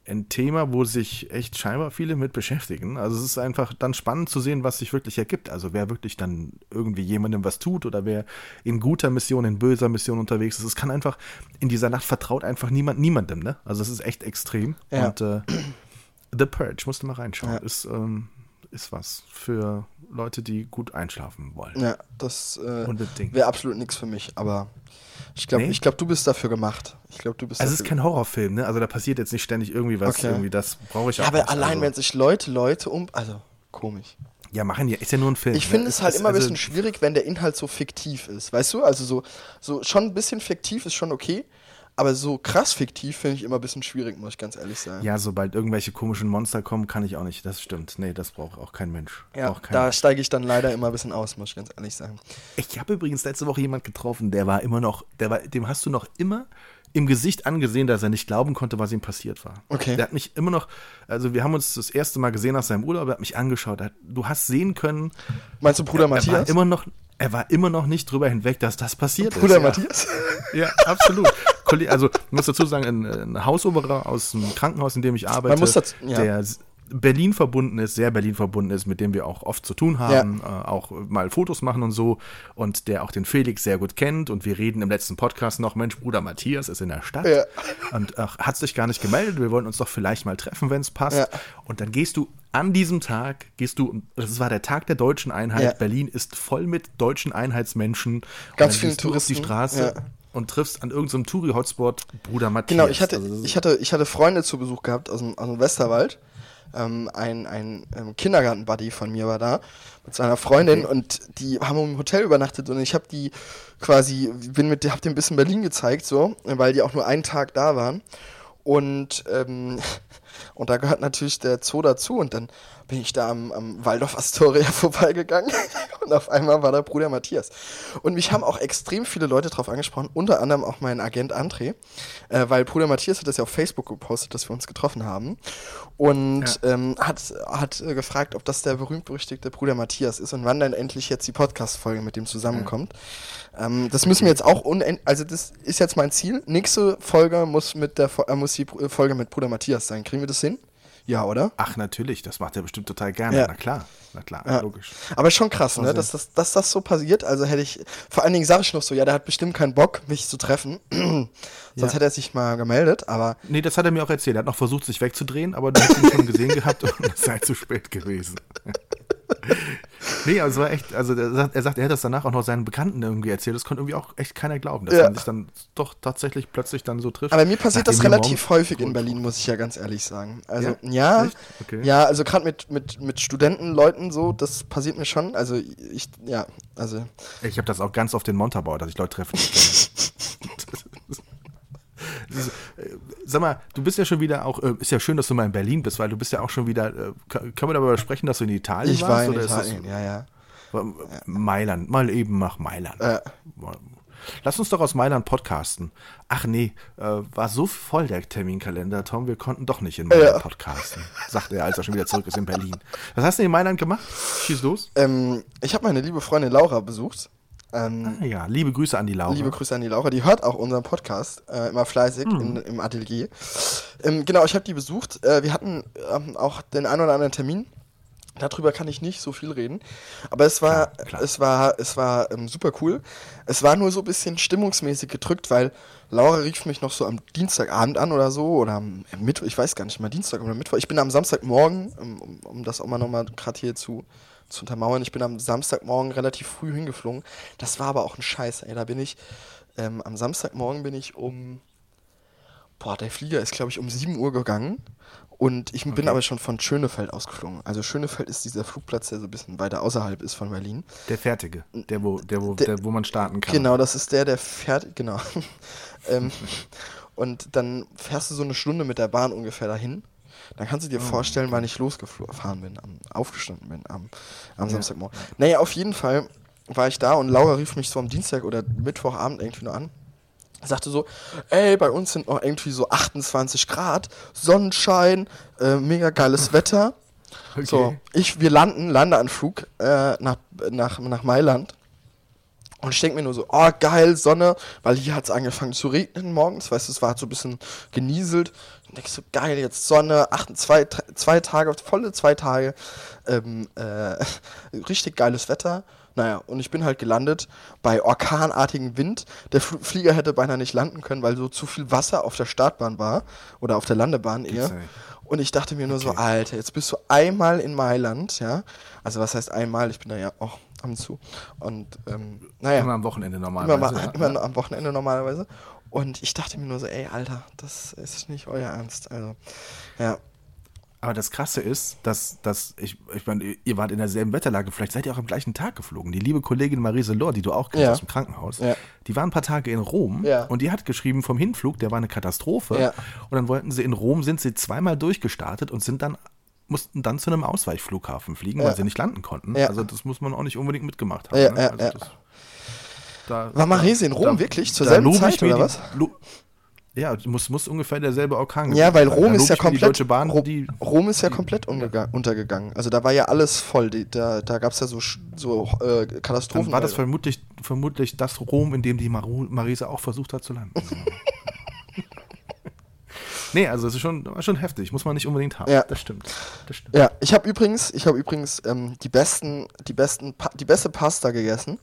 ein Thema, wo sich echt scheinbar viele mit beschäftigen. Also es ist einfach dann spannend zu sehen, was sich wirklich ergibt. Also wer wirklich dann irgendwie jemandem was tut oder wer in guter Mission, in böser Mission unterwegs ist. Es kann einfach, in dieser Nacht vertraut einfach niemand niemandem, ne? Also es ist echt extrem. Ja. Und äh, The Purge, musst du mal reinschauen. Ja. Ist, ähm, ist was für Leute, die gut einschlafen wollen. Ja, das äh, wäre absolut nichts für mich, aber ich glaube, Nee? ich glaube, du bist dafür gemacht. Ich glaube, du bist Also es ist kein Horrorfilm, ne? Also da passiert jetzt nicht ständig irgendwie was, Okay. irgendwie das brauche ich Ja, auch aber nicht. allein, also, wenn sich Leute, Leute um. Also, komisch. Ja, machen ja, ist ja nur ein Film. Ich finde ne? es halt ist- immer ein also- bisschen schwierig, wenn der Inhalt so fiktiv ist. Weißt du? Also so, so schon ein bisschen fiktiv ist schon okay, aber so krass fiktiv finde ich immer ein bisschen schwierig, muss ich ganz ehrlich sagen. Ja, sobald irgendwelche komischen Monster kommen, kann ich auch nicht. Das stimmt. Nee, das braucht auch kein Mensch. Ja, kein da steige ich dann leider immer ein bisschen aus, muss ich ganz ehrlich sagen. Ich habe übrigens letzte Woche jemand getroffen, der war immer noch, der war, dem hast du noch immer im Gesicht angesehen, dass er nicht glauben konnte, was ihm passiert war. Okay. Der hat mich immer noch, also wir haben uns das erste Mal gesehen nach seinem Urlaub, er hat mich angeschaut. Er hat, du hast sehen können, Meinst du Bruder er war Matthias? immer noch, er war immer noch nicht drüber hinweg, dass das passiert Bruder ist. Ja. Matthias? Ja, absolut. Also, ich muss dazu sagen, ein, ein Hausoberer aus dem Krankenhaus, in dem ich arbeite, das- ja. der Berlin verbunden ist, sehr Berlin verbunden ist, mit dem wir auch oft zu tun haben, äh, auch mal Fotos machen und so und der auch den Felix sehr gut kennt und wir reden im letzten Podcast noch, Mensch, Bruder Matthias ist in der Stadt Ja. und hat sich gar nicht gemeldet, wir wollen uns doch vielleicht mal treffen, wenn es passt Ja. und dann gehst du an diesem Tag, gehst du, das war der Tag der deutschen Einheit, Ja. Berlin ist voll mit deutschen Einheitsmenschen Ganz du auf die Touristen, Straße ja. Und triffst an irgendeinem Touri-Hotspot Bruder Matthias. Genau, ich hatte, Also, ich hatte, ich hatte Freunde zu Besuch gehabt aus dem, aus dem Westerwald. Ähm, ein ein ähm, Kindergarten-Buddy von mir war da mit seiner Freundin und die haben im Hotel übernachtet und ich habe die quasi, bin mit, hab dem ein bisschen Berlin gezeigt, so, weil die auch nur einen Tag da waren. Und, ähm, und da gehört natürlich der Zoo dazu und dann bin ich da am, am Waldorf Astoria vorbeigegangen und auf einmal war da Bruder Matthias. Und mich haben auch extrem viele Leute drauf angesprochen, unter anderem auch mein Agent André, äh, weil Bruder Matthias hat das ja auf Facebook gepostet, dass wir uns getroffen haben und ähm, hat, hat äh, gefragt, ob das der berühmt-berüchtigte Bruder Matthias ist und wann dann endlich jetzt die Podcast-Folge mit dem zusammenkommt. Ähm, das müssen wir jetzt auch unend also das ist jetzt mein Ziel. Nächste Folge muss mit der Fo- äh, muss die Folge mit Bruder Matthias sein. Kriegen wir das hin? Ja, oder? Ach, natürlich, das macht er bestimmt total gerne. Ja. Na klar, na klar, Ja. logisch. Aber schon krass, ne? Dass das, dass das so passiert. Also hätte ich, vor allen Dingen sage ich noch so, ja, der hat bestimmt keinen Bock, mich zu treffen. Sonst Ja. hätte er sich mal gemeldet, aber Nee, das hat er mir auch erzählt. Er hat noch versucht, sich wegzudrehen, aber du hast ihn schon gesehen gehabt und es sei zu spät gewesen. nee, also es war echt, also er sagt, er sagt, er hätte das danach auch noch seinen Bekannten irgendwie erzählt. Das konnte irgendwie auch echt keiner glauben, dass Ja. man sich dann doch tatsächlich plötzlich dann so trifft. Aber mir passiert das relativ häufig in Berlin, muss ich ja ganz ehrlich sagen. Also Ja? ja? Okay. ja, also gerade mit, mit, mit Studentenleuten so, das passiert mir schon. Also ich, ja, also Ich habe das auch ganz oft in Montabaur, dass ich Leute treffe. ich Sag mal, du bist ja schon wieder auch, äh, ist ja schön, dass du mal in Berlin bist, weil du bist ja auch schon wieder, äh, können wir darüber sprechen, dass du in Italien ich warst? war in oder ist das- Italien, ja, ja. Mailand, mal eben nach Mailand. Äh. Lass uns doch aus Mailand podcasten. Ach nee, äh, war so voll der Terminkalender, Tom, wir konnten doch nicht in Mailand Ja. podcasten, sagte er, als er schon wieder zurück ist in Berlin. Was hast du in Mailand gemacht? Schieß los. Ähm, ich habe meine liebe Freundin Laura besucht. Ähm, Ah ja, liebe Grüße an die Laura. Liebe Grüße an die Laura, die hört auch unseren Podcast, äh, immer fleißig Hm. in, im Atelier. Ähm, genau, ich habe die besucht. Äh, wir hatten ähm, auch den einen oder anderen Termin. Darüber kann ich nicht so viel reden. Aber es war, Klar, klar. es war, es war ähm, super cool. Es war nur so ein bisschen stimmungsmäßig gedrückt, weil Laura rief mich noch so am Dienstagabend an oder so. Oder am Mittwoch, ich weiß gar nicht mal, Dienstag oder Mittwoch. Ich bin am Samstagmorgen, um, um, um das auch mal nochmal gerade hier zu, zu untermauern, ich bin am Samstagmorgen relativ früh hingeflogen. Das war aber auch ein Scheiß, ey. Da bin ich, ähm, am Samstagmorgen bin ich um, boah, der Flieger ist, glaube ich, um 7 Uhr gegangen. Und ich bin aber schon von Schönefeld ausgeflogen. Also Schönefeld ist dieser Flugplatz, der so ein bisschen weiter außerhalb ist von Berlin. Der Fertige, der wo, der, wo, Der- der, wo man starten kann. Genau, das ist der, der fährt, genau. ähm, und dann fährst du so eine Stunde mit der Bahn ungefähr dahin. Dann kannst du dir vorstellen, wann ich losgefahren bin, am, aufgestanden bin am, am Samstagmorgen. Naja, auf jeden Fall war ich da und Laura rief mich so am Dienstag oder Mittwochabend irgendwie nur an. Sagte so, ey, bei uns sind noch irgendwie so 28 Grad, Sonnenschein, äh, mega geiles Wetter. Okay. So, ich, wir landen, Landeanflug äh, nach, nach, nach Mailand. Und ich denke mir nur so, oh geil, Sonne, weil hier hat es angefangen zu regnen morgens, weißt du, es war halt so ein bisschen genieselt. Und denke ich so, geil, jetzt Sonne, acht, zwei, zwei Tage, volle zwei Tage, ähm, äh, richtig geiles Wetter. Naja, und ich bin halt gelandet bei orkanartigem Wind. Der Fl Flieger hätte beinahe nicht landen können, weil so zu viel Wasser auf der Startbahn war oder auf der Landebahn eher. Und ich dachte mir nur so, Alter, jetzt bist du einmal in Mailand, ja. Also was heißt einmal? Ich bin da ja auch ab und zu. Und ähm, naja, Immer am Wochenende immer, normalerweise. immer nur am Wochenende normalerweise. Und ich dachte mir nur so, ey, Alter, das ist nicht euer Ernst. Also, ja. Aber das Krasse ist, dass, dass ich, ich meine, ihr wart in derselben Wetterlage, vielleicht seid ihr auch am gleichen Tag geflogen. Die liebe Kollegin Marise Lohr, die du auch kennst Ja. aus dem Krankenhaus, Ja. die war ein paar Tage in Rom Ja. und die hat geschrieben, vom Hinflug, der war eine Katastrophe. Und dann wollten sie in Rom, sind sie zweimal durchgestartet und sind dann mussten dann zu einem Ausweichflughafen fliegen, weil sie nicht landen konnten. Also das muss man auch nicht unbedingt mitgemacht haben. Ja, ne? also ja. das, da, War Marise in Rom da- wirklich? Zur selben Zeit oder die- was? lo- ja, muss, muss ungefähr derselbe Orkan Ja, weil sein. Rom ist ja komplett. Die Bahn, Ro- die, Rom ist ja komplett unterga untergegangen. Also da war ja alles voll. Die, da da gab es ja so, so äh, Katastrophen. Dann war das vermutlich, vermutlich das Rom, in dem die Maru Marise auch versucht hat zu landen. nee, also es ist schon, schon heftig, muss man nicht unbedingt haben. Ja. Das stimmt. Das stimmt. Ja, ich habe übrigens, ich habe übrigens ähm, die besten, die besten, Pa- die beste Pasta gegessen,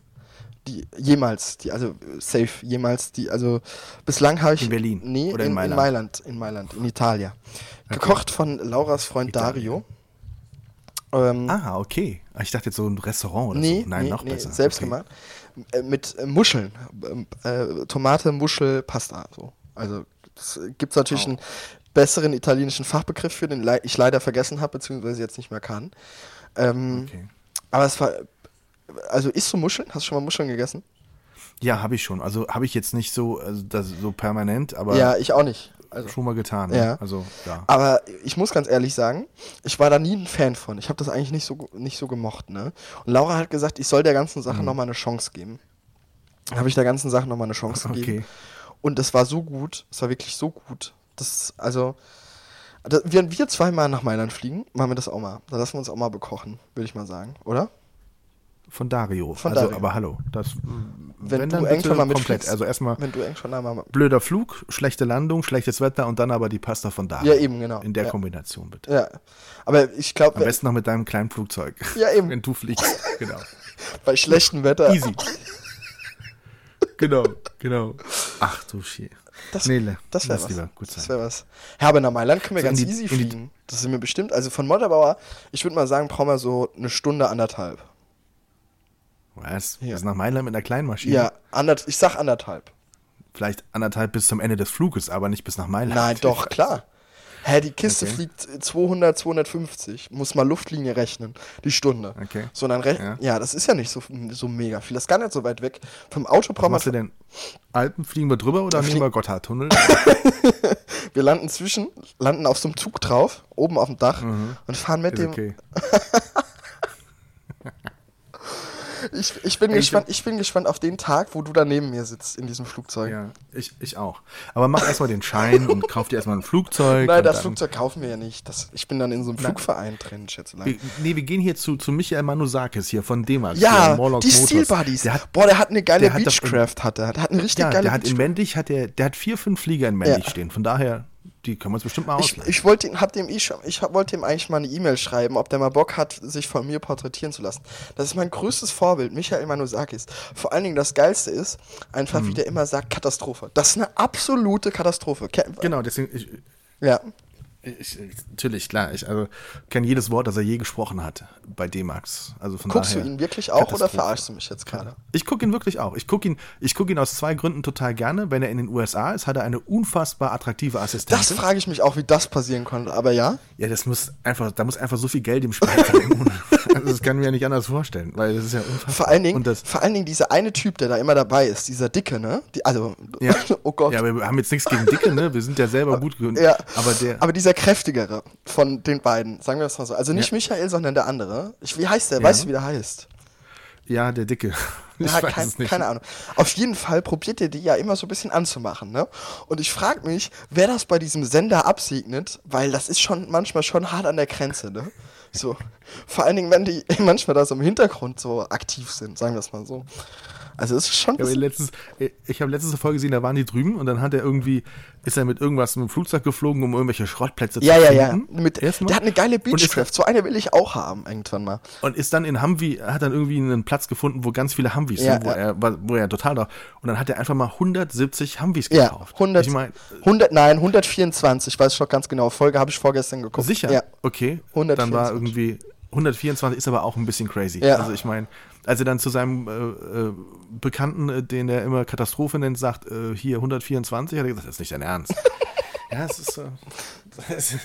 die jemals, die also safe jemals, die also bislang habe ich In Berlin nee oder in in, Mailand? in Mailand, in Mailand, in Italien, gekocht von Lauras Freund Italien. Dario. Ähm, Ah, okay. Ah, Ich dachte jetzt so ein Restaurant oder nee, so. Nein, nee, noch nee, besser. selbst okay. gemacht, äh, mit äh, Muscheln, ähm, äh, Tomate, Muschel, Pasta, so. Also es gibt natürlich einen besseren italienischen Fachbegriff für, den ich leider vergessen habe, beziehungsweise jetzt nicht mehr kann. Ähm, Okay. aber es war. Also isst du Muscheln? Hast du schon mal Muscheln gegessen? Ja, habe ich schon. Also habe ich jetzt nicht so, also das, so permanent, aber ja, ich auch nicht. Also, schon mal getan. ne? Ja. Also, ja. aber ich muss ganz ehrlich sagen, ich war da nie ein Fan von. Ich habe das eigentlich nicht so, nicht so gemocht. Ne? Und Laura hat gesagt, ich soll der ganzen Sache noch mal eine Chance geben. Habe ich der ganzen Sache noch mal eine Chance gegeben. Okay. Und es war so gut. Es war wirklich so gut. Das, also, da, wenn wir zweimal nach Mailand fliegen, machen wir das auch mal. Dann lassen wir uns auch mal bekochen, würde ich mal sagen, oder? Von Dario. Von also, Dario. aber hallo. Das, Wenn, dann du bitte irgendwann mal komplett. Also erstmal Wenn du einmal blöder Flug, schlechte Landung, schlechtes Wetter und dann aber die Pasta von Dario. Ja, eben, genau. In der Ja. Kombination bitte. Ja. Aber ich Am glaube, besten noch mit deinem kleinen Flugzeug. Ja, eben. Wenn du fliegst. Genau. bei schlechtem Wetter. Easy. genau, genau. Ach du Schie. Das, Nee, das wäre was. lieber gut das wäre was. Ja, aber nach Mailand können wir So ganz die- easy fliegen. Das sind wir bestimmt. Also von Motterbauer, ich würde mal sagen, brauchen wir so eine Stunde, anderthalb. Was? Ja. Ist nach Mailand mit einer kleinen Maschine? Ja, anderth ich sag anderthalb. Vielleicht anderthalb bis zum Ende des Fluges, aber nicht bis nach Mailand. Nein, doch, klar. Hä, die Kiste Okay. fliegt 200, 250. Muss mal Luftlinie rechnen. Die Stunde. Okay. So, dann rech ja. Ja. das ist ja nicht so, so mega viel. Das ist gar nicht so weit weg. Vom Auto brauchen wir. denn? Alpen fliegen wir drüber oder nehmen wir Gotthardtunnel? Wir landen zwischen, landen auf so einem Zug drauf, oben auf dem Dach und fahren mit Ist dem. okay. Ich, ich, bin ich gespannt, ich bin gespannt auf den Tag, wo du da neben mir sitzt in diesem Flugzeug. Ja, ich, ich auch. Aber mach erstmal den Schein und kauf dir erstmal ein Flugzeug. Nein, das Flugzeug kaufen wir ja nicht. Das, ich bin dann in so einem Flugverein drin, Schätzelein. Wir, nee, wir gehen hier zu, zu Michael Manusakis hier von D-Max. Ja, die. Steel Buddies. Der hat, Boah, der hat eine geile der hat das- Beechcraft, hat er. Der hat eine richtig ja, geile der hat in Beechcraft. Männlich, hat der, der hat vier, fünf Flieger in Männlich Ja. stehen. Von daher, die können wir uns bestimmt mal Ich, ich wollte ihm, hab dem ich hab- wollte ihm eigentlich mal eine E-Mail schreiben, ob der mal Bock hat, sich von mir porträtieren zu lassen. Das ist mein größtes Vorbild, Michael Manusakis. Vor allen Dingen das Geilste ist, einfach Mhm. wie der immer sagt, Katastrophe. Das ist eine absolute Katastrophe. Genau, deswegen, ich, Ja. Ich, ich, natürlich, klar, ich also, kenne jedes Wort, das er je gesprochen hat bei D-Max. Also von Guckst daher, du ihn wirklich auch oder verarschst du mich jetzt gerade? Ich gucke ihn wirklich auch. Ich gucke ihn, ich guck ihn aus zwei Gründen total gerne. Wenn er in den USA ist, hat er eine unfassbar attraktive Assistentin. Das frage ich mich auch, wie das passieren konnte, aber ja. Ja, das muss einfach, da muss einfach so viel Geld im Spiel sein. also das kann ich mir ja nicht anders vorstellen, weil das ist ja unfassbar. Vor allen Dingen, vor allen Dingen dieser eine Typ, der da immer dabei ist, dieser Dicke, ne? Die, also, ja. oh Gott. Ja, wir haben jetzt nichts gegen Dicke, ne? Wir sind ja selber gut. Ja, Aber der, aber dieser kräftigere von den beiden, sagen wir das mal so. Also nicht Ja. Michael, sondern der andere. Ich, wie heißt der? Ja. Weißt du, wie der heißt? ja, der Dicke. Ich Ja, weiß kein, es nicht. keine Ahnung. Auf jeden Fall probiert er die ja immer so ein bisschen anzumachen, ne? Und ich frage mich, wer das bei diesem Sender absegnet, weil das ist schon manchmal schon hart an der Grenze, ne? So. Vor allen Dingen, wenn die manchmal da so im Hintergrund so aktiv sind, sagen wir es mal so. Also es ist schon. Ich habe letztens, ich habe letztens eine Folge gesehen, da waren die drüben und dann hat er irgendwie, ist er mit irgendwas mit dem Flugzeug geflogen, um irgendwelche Schrottplätze ja, zu ja, ja. finden. Mit, der hat eine geile Beechcraft. So eine will ich auch haben, irgendwann mal. Und ist dann in Humvee, hat dann irgendwie einen Platz gefunden, wo ganz viele Humvees Ja, sind, wo, ja. er, wo er total da. Und dann hat er einfach mal 170 Humvees Ja, gekauft. 100, Ich meine, 100, nein, 124, weiß ich noch ganz genau. Folge habe ich vorgestern geguckt. sicher? Ja. Okay. Dann war 124. irgendwie 124 ist aber auch ein bisschen crazy. Ja. Also ich meine, als er dann zu seinem äh, äh, Bekannten, äh, den er immer Katastrophe nennt, sagt, äh, hier 124, hat er gesagt, das ist nicht dein Ernst. ja, es ist, äh, ist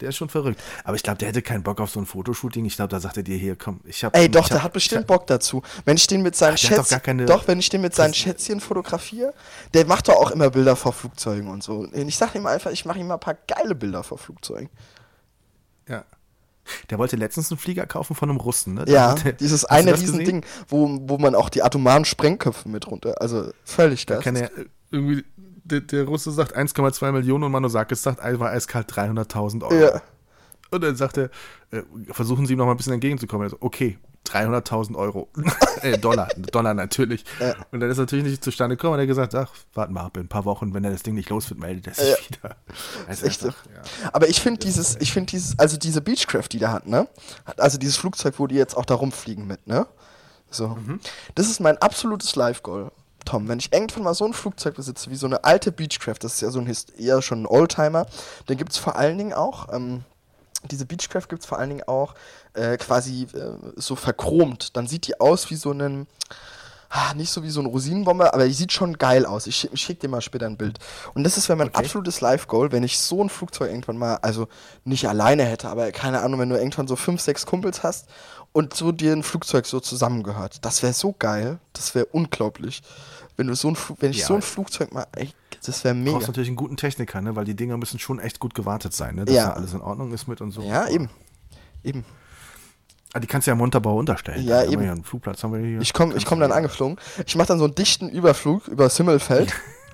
der ist schon verrückt. Aber ich glaube, der hätte keinen Bock auf so ein Fotoshooting. Ich glaube, da sagt er dir hier, komm, ich habe Ey, doch, ich der hab- hat bestimmt Bock dazu. Wenn ich den mit seinen Ach, doch wenn ich den mit seinen Schätzchen fotografiere, der macht doch auch immer Bilder vor Flugzeugen und so. Und Ich sag ihm einfach, ich mache ihm mal ein paar geile Bilder vor Flugzeugen. Ja. Der wollte letztens einen Flieger kaufen von einem Russen, ne? Da Ja, der- dieses eine das riesen gesehen? Ding, wo, wo man auch die atomaren Sprengköpfe mit runter, also völlig Da geil. kann er äh, irgendwie, der, der Russe sagt 1,2 Millionen und Manusakis sagt, war eiskalt 300.000 Euro. Ja. Und dann sagt er, äh, versuchen Sie ihm noch mal ein bisschen entgegenzukommen. Er so, okay, 300.000 Euro. äh, Dollar, Dollar natürlich. Ja. Und dann ist natürlich nicht zustande gekommen. Und er hat gesagt, ach, warten wir ab, in ein paar Wochen, wenn er das Ding nicht los wird, meldet er sich Ja. wieder. Das Echt so. einfach, ja. Aber ich finde dieses, ich finde dieses, also diese Beechcraft, die der hat, ne? Also dieses Flugzeug, wo die jetzt auch da rumfliegen mit, ne? So. Mhm. Das ist mein absolutes Live-Goal. Tom, wenn ich irgendwann mal so ein Flugzeug besitze, wie so eine alte Beechcraft, das ist ja so ein Hist eher schon ein Oldtimer, dann gibt es vor allen Dingen auch, ähm, diese Beechcraft gibt es vor allen Dingen auch äh, quasi äh, so verchromt. Dann sieht die aus wie so ein, ah, nicht so wie so ein Rosinenbomber, aber die sieht schon geil aus. Ich schicke schick dir mal später ein Bild. Und das ist wäre mein Okay. absolutes Live-Goal, wenn ich so ein Flugzeug irgendwann mal, also nicht alleine hätte, aber keine Ahnung, wenn du irgendwann so fünf, sechs Kumpels hast und so dir ein Flugzeug so zusammengehört. Das wäre so geil. Das wäre unglaublich. Wenn du so ein, wenn ich Ja. so ein Flugzeug mal, ey, das wäre Du mega. brauchst natürlich einen guten Techniker, ne? weil die Dinger müssen schon echt gut gewartet sein, ne? dass Ja. da alles in Ordnung ist mit und so. Ja, eben. Eben. Ah, die kannst du ja im Montabaur unterstellen. Ja, Da eben. Ja einen Flugplatz haben wir hier. Ich komme ich komm dann angeflogen. Ich mache dann so einen dichten Überflug über Simmelfeld.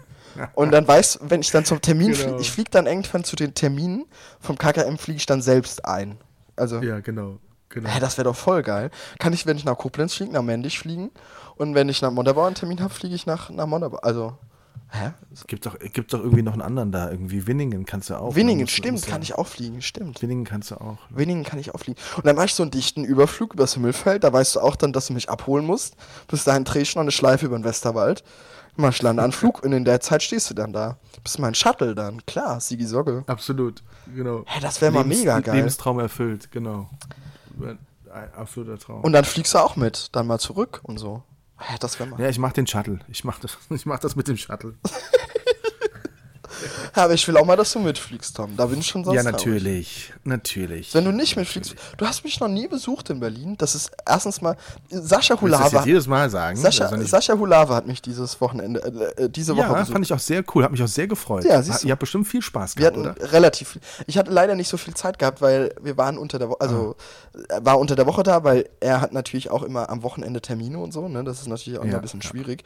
und dann weiß, wenn ich dann zum Termin Genau. fliege, ich fliege dann irgendwann zu den Terminen vom KKM, fliege ich dann selbst ein. Also, Ja, genau. genau. hä, das wäre doch voll geil. Kann ich, wenn ich nach Koblenz fliege, nach Mendig fliegen. Und wenn ich nach Montabaur einen Termin habe, fliege ich nach, nach Montabaur. Also, hä? Gibt doch, gibt doch irgendwie noch einen anderen da, irgendwie Winningen kannst du auch. Winningen, stimmt, kann ich auch fliegen, stimmt. Winningen kannst du auch. Winningen kann ich auch fliegen. Und dann mache ich so einen dichten Überflug übers Himmelfeld. Da weißt du auch dann, dass du mich abholen musst. Bis dahin drehe ich noch eine Schleife über den Westerwald. Mach ich lande Flug und in der Zeit stehst du dann da. Bist mein Shuttle dann. Klar, Sigi Sogge. Absolut, genau. Hä, das wär mal mega geil. Lebenstraum erfüllt, genau. Ein absoluter Traum. Und dann fliegst du auch mit. Dann mal zurück und so. Hä, das wäre mal. ja, ich mach den Shuttle. Ich mach das, ich mach das mit dem Shuttle. Ja, aber ich will auch mal, dass du mitfliegst, Tom. Da bin ich schon sonst Ja, traurig. natürlich. Natürlich. Wenn du nicht mitfliegst, du hast mich noch nie besucht in Berlin. Das ist erstens mal Sascha du das Hulava. jedes Mal sagen? Sascha, Also Sascha Hulava hat mich dieses Wochenende, äh, äh, diese Woche ja, besucht. fand ich auch sehr cool. Hat mich auch sehr gefreut. Ja, siehst du. Ihr habt bestimmt viel Spaß Wir gehabt, hatten oder? relativ viel. Ich hatte leider nicht so viel Zeit gehabt, weil wir waren unter der Woche, also Ah. war unter der Woche da, weil er hat natürlich auch immer am Wochenende Termine und so, ne? Das ist natürlich auch immer Ja, ein bisschen ja. schwierig.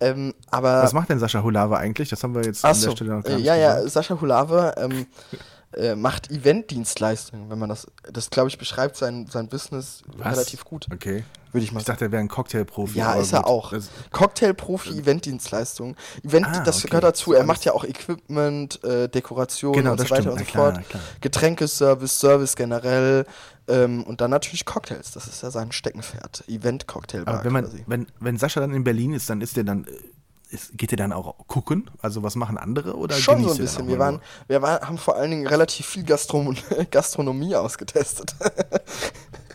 Ähm, aber Was macht denn Sascha Hulava eigentlich? Das haben wir jetzt an Achso, der Stelle noch gar äh, nicht ja, ja, gesagt. Sascha Hulave ähm, äh, macht Eventdienstleistungen, wenn man das, das glaube ich, beschreibt sein, sein Business Was? relativ gut, Okay. würde ich mal Ich dachte, er wäre ein Cocktailprofi. Ja, ist er gut. auch. Cocktailprofi, Eventdienstleistungen. Event, Ah, das okay. gehört dazu. Er macht ja auch Equipment, äh, Dekoration Genau, und so weiter stimmt. und Na so klar, fort. na klar. Getränkeservice, Service generell ähm, und dann natürlich Cocktails. Das ist ja sein Steckenpferd. Event-Cocktailbar aber wenn, man, quasi. wenn, wenn Sascha dann in Berlin ist, dann ist der dann. Ist, geht ihr dann auch gucken? Also was machen andere oder Schon so ein bisschen. Wir, waren, wir waren, haben vor allen Dingen relativ viel Gastrom Gastronomie ausgetestet.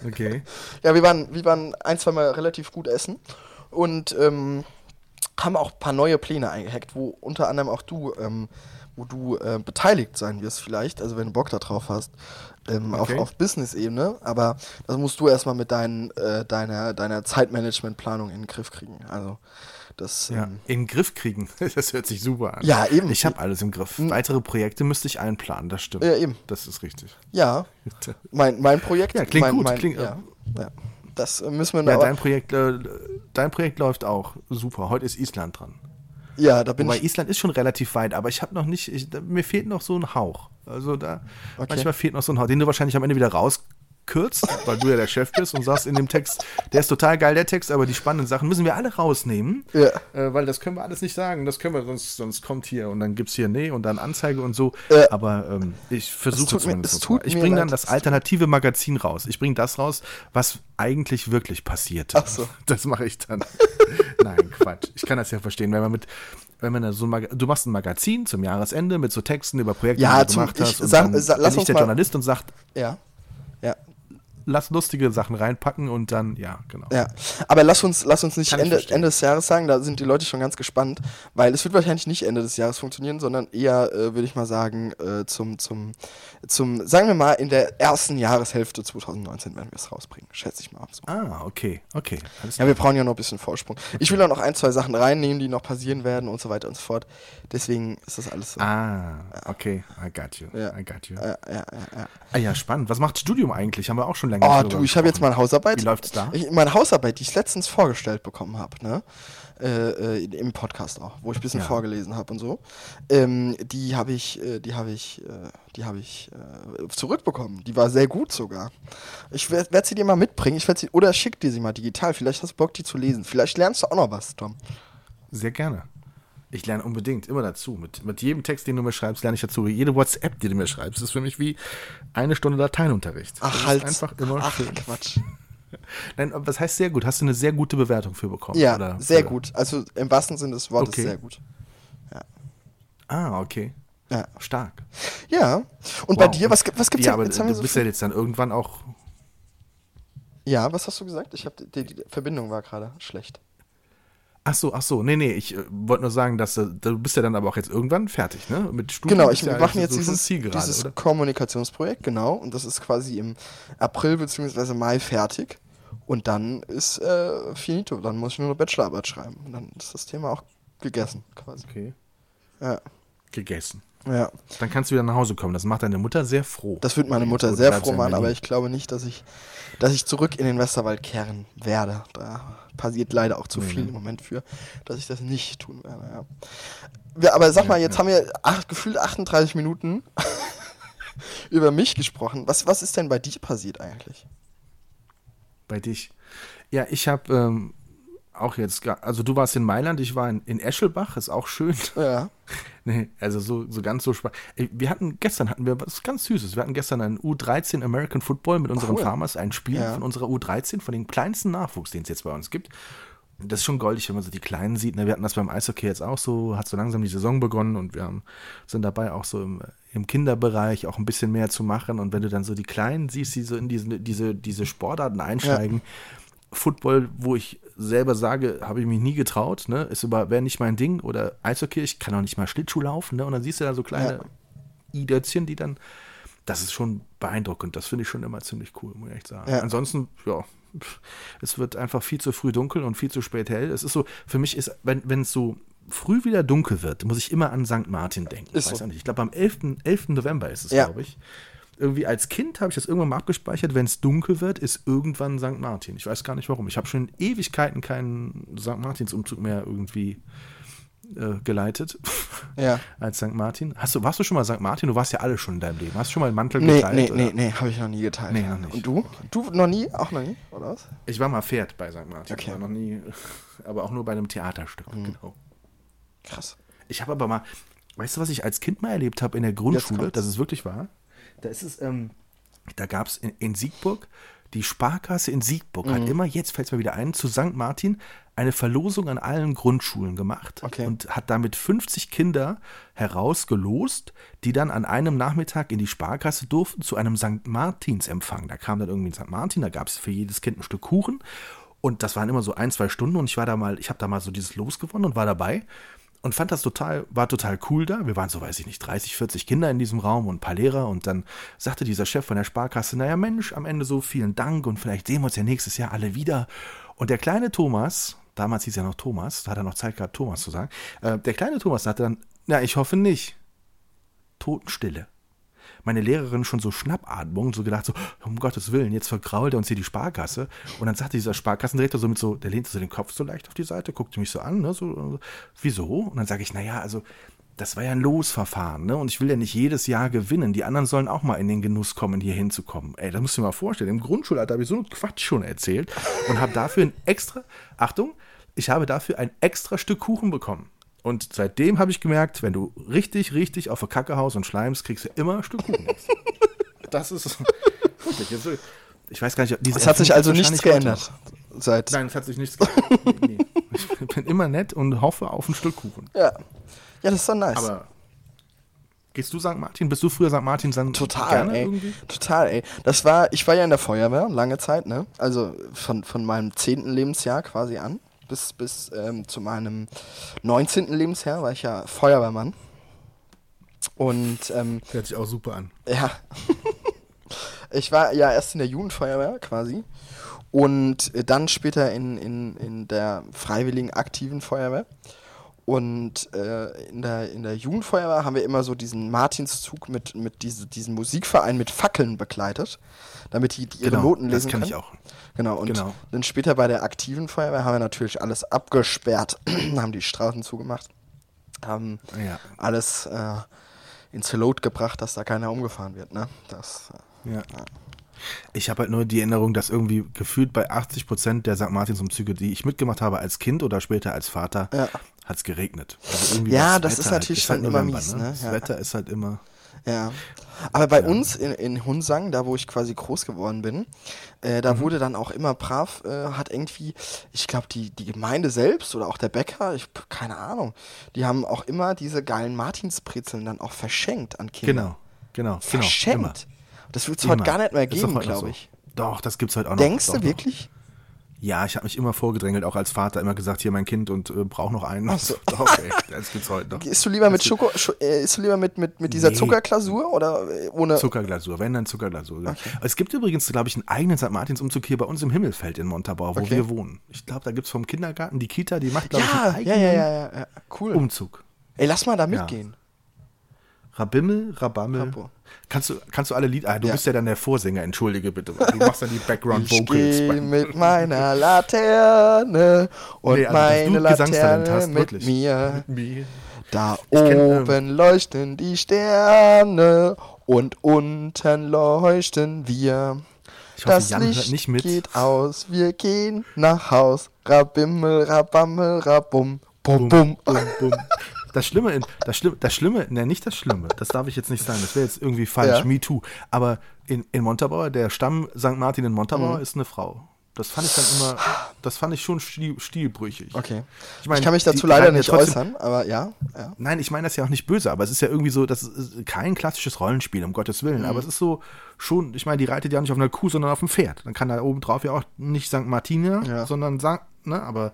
Okay. Ja, wir waren, wir waren ein, zwei Mal relativ gut essen und ähm, haben auch ein paar neue Pläne eingehackt, wo unter anderem auch du, ähm, wo du äh, beteiligt sein wirst vielleicht, also wenn du Bock da drauf hast, ähm, Okay. auf, auf Business-Ebene, aber das musst du erstmal mit dein, äh, deiner, deiner Zeitmanagement-Planung in den Griff kriegen. Also das Ja, ähm, in den Griff kriegen. Das hört sich super an. Ja, eben. Ich habe alles im Griff. Weitere Projekte müsste ich einplanen, das stimmt. Ja, eben. Das ist richtig. ja, mein, mein Projekt. Ja, klingt mein, gut, Mein, klingt- ja, ja. Das äh, müssen wir Ja, noch. dein Projekt, äh, dein Projekt läuft auch super. Heute ist Island dran. Ja, da bin Wobei ich. Island ist schon relativ weit, aber ich habe noch nicht, ich, da, mir fehlt noch so ein Hauch. Also da, Okay. manchmal fehlt noch so ein Hauch, den du wahrscheinlich am Ende wieder rauskürzt, weil du ja der Chef bist und sagst in dem Text, der ist total geil, der Text, aber die spannenden Sachen müssen wir alle rausnehmen, Ja. äh, weil das können wir alles nicht sagen, das können wir, sonst, sonst kommt hier und dann gibt's hier nee und dann Anzeige und so, Ja. aber ähm, ich versuche zumindest. es tut ich bringe dann das es alternative Magazin raus. Ich bringe das raus, was eigentlich wirklich passierte. Ach so. Das mache ich dann. Nein, Quatsch. Ich kann das ja verstehen, wenn man mit, wenn man so ein du machst ein Magazin zum Jahresende mit so Texten über Projekte, Ja, die du zum- gemacht ich hast. und sag- dann sa- bin lass ich uns der mal- Journalist und sagt, Ja. Ja. Lass lustige Sachen reinpacken und dann, ja, genau. Ja, aber lass uns, lass uns nicht Ende. Ende des Jahres sagen, da sind die Leute schon ganz gespannt, weil es wird wahrscheinlich nicht Ende des Jahres funktionieren, sondern eher, äh, würde ich mal sagen, äh, zum, zum, zum, sagen wir mal, in der ersten Jahreshälfte 2019 werden wir es rausbringen, schätze ich mal. So. Ah, okay, okay. Alles Ja, wir brauchen ja noch ein bisschen Vorsprung. Ich will auch noch ein, zwei Sachen reinnehmen, die noch passieren werden und so weiter und so fort. Deswegen ist das alles so. Ah, okay, I got you. Ja. I got you. Ja, ja, ja, ja. Ah ja, spannend. Was macht Studium eigentlich? Haben wir auch schon länger Oh, du, ich habe jetzt meine Hausarbeit. Wie läuft's da? Ich, meine Hausarbeit, die ich letztens vorgestellt bekommen habe, ne? Äh, äh, Im Podcast auch, wo ich ein bisschen Ja. vorgelesen habe und so. Ähm, die habe ich, äh, die habe ich, äh, die habe ich äh, zurückbekommen. Die war sehr gut sogar. Ich werde werd sie dir mal mitbringen. Ich werd sie, oder schick dir sie mal digital. Vielleicht hast du Bock, die zu lesen. Vielleicht lernst du auch noch was, Tom. Sehr gerne. Ich lerne unbedingt immer dazu. Mit, mit jedem Text, den du mir schreibst, lerne ich dazu. Jede WhatsApp, die du mir schreibst, ist für mich wie eine Stunde Lateinunterricht. Das Ach, halt. einfach immer Ach, schön. Quatsch. Nein, aber was heißt sehr gut? Hast du eine sehr gute Bewertung für bekommen? Ja, oder sehr für- gut. Also im wahrsten Sinne des Wortes Okay. sehr gut. Ah, okay. Ja. Stark. Ja. Und bei Wow. dir, was, gibt- was gibt's Ja, aber jetzt du so bist viel- ja jetzt dann irgendwann auch. Ja, was hast du gesagt? Ich habe die, die Verbindung war gerade schlecht. Ach so, ach so. Nee, nee, ich äh, wollte nur sagen, dass äh, du bist ja dann aber auch jetzt irgendwann fertig, ne? Mit Studium. Genau, ich, ja wir machen eigentlich jetzt so dieses, Ziel gerade, dieses oder? Kommunikationsprojekt, genau, und das ist quasi im April bzw. Mai fertig. Und dann ist äh, finito, dann muss ich nur eine Bachelorarbeit schreiben. Und dann ist das Thema auch gegessen, quasi. Okay. Ja, Gegessen. Ja. Dann kannst du wieder nach Hause kommen. Das macht deine Mutter sehr froh. Das wird meine Mutter sehr froh machen, aber ich glaube nicht, dass ich, dass ich zurück in den Westerwald kehren werde. Da passiert leider auch zu Nee, viel ne? im Moment für, dass ich das nicht tun werde. Ja. Aber sag mal, jetzt ja. haben wir acht, gefühlt 38 Minuten über mich gesprochen. Was, was ist denn bei dir passiert eigentlich? Bei dich. Ja, ich habe ähm, auch jetzt, also du warst in Mailand, ich war in, in Eschelbach, ist auch schön. Ja. nee, also so, so ganz so spannend. Wir hatten, gestern hatten wir was ganz Süßes. Wir hatten gestern einen U13 American Football mit unseren Cool. Farmers, ein Spiel Ja. von unserer U13, von dem kleinsten Nachwuchs, den es jetzt bei uns gibt. Das ist schon goldig, wenn man so die Kleinen sieht. Ne? Wir hatten das beim Eishockey jetzt auch so, hat so langsam die Saison begonnen und wir haben, sind dabei auch so im, im Kinderbereich auch ein bisschen mehr zu machen. Und wenn du dann so die Kleinen siehst, die so in diese, diese, diese Sportarten einsteigen, Football, wo ich selber sage, habe ich mich nie getraut, ne? Ist aber, wäre nicht mein Ding. Oder Eishockey, ich kann auch nicht mal Schlittschuh laufen, ne? Und dann siehst du da so kleine Ja. I-Dötzchen, die dann, das ist schon beeindruckend. Das finde ich schon immer ziemlich cool, muss ich echt sagen. Ja. Ansonsten, ja, es wird einfach viel zu früh dunkel und viel zu spät hell. Es ist so, für mich ist, wenn wenn es so früh wieder dunkel wird, muss ich immer an St. Martin denken. Ist Weiß so. auch nicht. Ich glaube, am 11. 11. November ist es, Ja. glaube ich. Irgendwie als Kind habe ich das irgendwann mal abgespeichert, wenn es dunkel wird, ist irgendwann St. Martin. Ich weiß gar nicht warum. Ich habe schon in Ewigkeiten keinen St. Martins-Umzug mehr irgendwie äh, geleitet Ja. als St. Martin. Hast du, warst du schon mal St. Martin? Du warst ja alle schon in deinem Leben. Hast du schon mal einen Mantel Nee, geteilt? nee, oder? nee, nee, habe ich noch nie geteilt. Nee, noch nicht. Und du? Du noch nie? Auch noch nie, oder was? Ich war mal Pferd bei St. Martin. Okay. Mhm. Aber noch nie, aber auch nur bei einem Theaterstück. Genau. Krass. Ich habe aber mal, weißt du, was ich als Kind mal erlebt habe in der Grundschule? Das ist wirklich wahr. Da ist es, ähm, da gab es in, in Siegburg, die Sparkasse in Siegburg Mhm. hat immer, jetzt fällt es mir wieder ein, zu St. Martin eine Verlosung an allen Grundschulen gemacht Okay. und hat damit 50 Kinder herausgelost, die dann an einem Nachmittag in die Sparkasse durften zu einem St. Martins-Empfang. Da kam dann irgendwie ein St. Martin, da gab es für jedes Kind ein Stück Kuchen und das waren immer so ein, zwei Stunden und ich war da mal, ich habe da mal so dieses Los gewonnen und war dabei und fand das total, war total cool da. Wir waren so, weiß ich nicht, 30, 40 Kinder in diesem Raum und ein paar Lehrer und dann sagte dieser Chef von der Sparkasse, naja Mensch, am Ende so vielen Dank und vielleicht sehen wir uns ja nächstes Jahr alle wieder. Und der kleine Thomas, damals hieß er noch Thomas, da hat er noch Zeit gehabt, Thomas zu sagen, äh, der kleine Thomas sagte dann, na, ich hoffe nicht. Totenstille meine Lehrerin schon so Schnappatmung, so gedacht, so, um Gottes Willen, jetzt vergrault er uns hier die Sparkasse. Und dann sagte dieser Sparkassendirektor so mit so, der lehnte so den Kopf so leicht auf die Seite, guckte mich so an, ne, so, so wieso? Und dann sage ich, naja, also, das war ja ein Losverfahren, ne? Und ich will ja nicht jedes Jahr gewinnen. Die anderen sollen auch mal in den Genuss kommen, hier hinzukommen. Ey, das musst du dir mal vorstellen. Im Grundschulalter habe ich so einen Quatsch schon erzählt und habe dafür ein extra, Achtung, ich habe dafür ein extra Stück Kuchen bekommen. Und seitdem habe ich gemerkt, wenn du richtig, richtig auf der Kacke haust und schleimst, kriegst du immer ein Stück Kuchen. das ist wirklich. Jetzt, ich weiß gar nicht, diese Es hat sich also nichts geändert. Seit. Nein, es hat sich nichts geändert. Nee, nee. Ich bin immer nett und hoffe auf ein Stück Kuchen. Ja. Ja, das ist doch nice. Aber gehst du St. Martin? Bist du früher St. Martin dann Total, gerne ey. irgendwie? Total, ey. Das war, ich war ja in der Feuerwehr lange Zeit, ne? Also von, von meinem zehnten Lebensjahr quasi an bis, bis ähm, zu meinem 19. Lebensjahr war ich ja Feuerwehrmann. Und ähm, Hört sich auch super an. ja, ich war ja erst in der Jugendfeuerwehr quasi und dann später in, in, in der freiwilligen aktiven Feuerwehr. Und äh, in, der, in der Jugendfeuerwehr haben wir immer so diesen Martinszug mit, mit diese, diesem Musikverein mit Fackeln begleitet, damit die, die ihre Genau, Noten das lesen kenn können. ich auch. Genau, und Genau. dann später bei der aktiven Feuerwehr haben wir natürlich alles abgesperrt, haben die Straßen zugemacht, haben Ja. alles äh, ins Lot gebracht, dass da keiner umgefahren wird. Ne? Das, äh, Ja. Ich habe halt nur die Erinnerung, dass irgendwie gefühlt bei 80 Prozent der St. Martinsumzüge, die ich mitgemacht habe als Kind oder später als Vater, Ja. Hat es geregnet. Also irgendwie Ja, das das ist Wetter natürlich halt schon immer November, mies, ne? Das Ja. Wetter ist halt immer. Ja. Aber bei uns in, in Hunsang, da wo ich quasi groß geworden bin, äh, Mhm. da wurde dann auch immer brav, äh, hat irgendwie, ich glaube, die, die Gemeinde selbst oder auch der Bäcker, ich, keine Ahnung, die haben auch immer diese geilen Martinsbrezeln dann auch verschenkt an Kinder. Genau, genau. Verschenkt. Genau, Das wird es heute gar nicht mehr Ist geben, glaube so. ich. Doch, das gibt's heute auch noch. Denkst doch, du wirklich? Ja, ich habe mich immer vorgedrängelt, auch als Vater immer gesagt, hier mein Kind und äh, brauch noch einen. Ach so. Ey, das gibt's heute noch. Isst du lieber mit Schoko, Scho äh, isst du lieber mit, mit, mit dieser Nee. Zuckerglasur oder äh, ohne? Zuckerglasur, wenn dann Zuckerglasur. ja. Es gibt übrigens, glaube ich, einen eigenen St. Martinsumzug hier bei uns im Himmelfeld in Montabaur, wo Okay. wir wohnen. Ich glaube, da gibt es vom Kindergarten, die Kita, die macht, glaube ich, Ja, einen ja, eigenen ja, ja, ja, ja, cool. Umzug. Ey, lass mal da mitgehen. Rabimmel, Rabammel. Rabo. Kannst du, kannst du alle Lieder, ah, du Ja. bist ja dann der Vorsänger, entschuldige bitte. Du machst dann die Background Ich Vocals. bei- mit meiner Laterne und Nee, also, meine Laterne hast, mit wirklich. mir. Mir. Da Ich kenn, ähm, oben leuchten die Sterne und unten leuchten wir. Ich hoffe, das Jan hört Licht nicht mit. geht aus, wir gehen nach Haus. Rabimmel, rabammel, rabum, bum, bum. bum, bum. Das Schlimme, in, das Schlimme, das Schlimme, ne, nicht das Schlimme, das darf ich jetzt nicht sagen, das wäre jetzt irgendwie falsch, Ja. me too. Aber in, in Montabaur, der Stamm St. Martin in Mhm. Montabaur ist eine Frau. Das fand ich dann immer, das fand ich schon stil, stilbrüchig. Okay. Ich, mein, Ich kann mich dazu die leider nicht trotzdem- äußern, aber ja. ja. Nein, ich meine das ja auch nicht böse, aber es ist ja irgendwie so, das ist kein klassisches Rollenspiel, um Gottes Willen. Mhm. Aber es ist so schon, ich meine, die reitet ja nicht auf einer Kuh, sondern auf einem Pferd. Dann kann da oben drauf ja auch nicht St. Martina, Ja. sondern St. Ne, aber,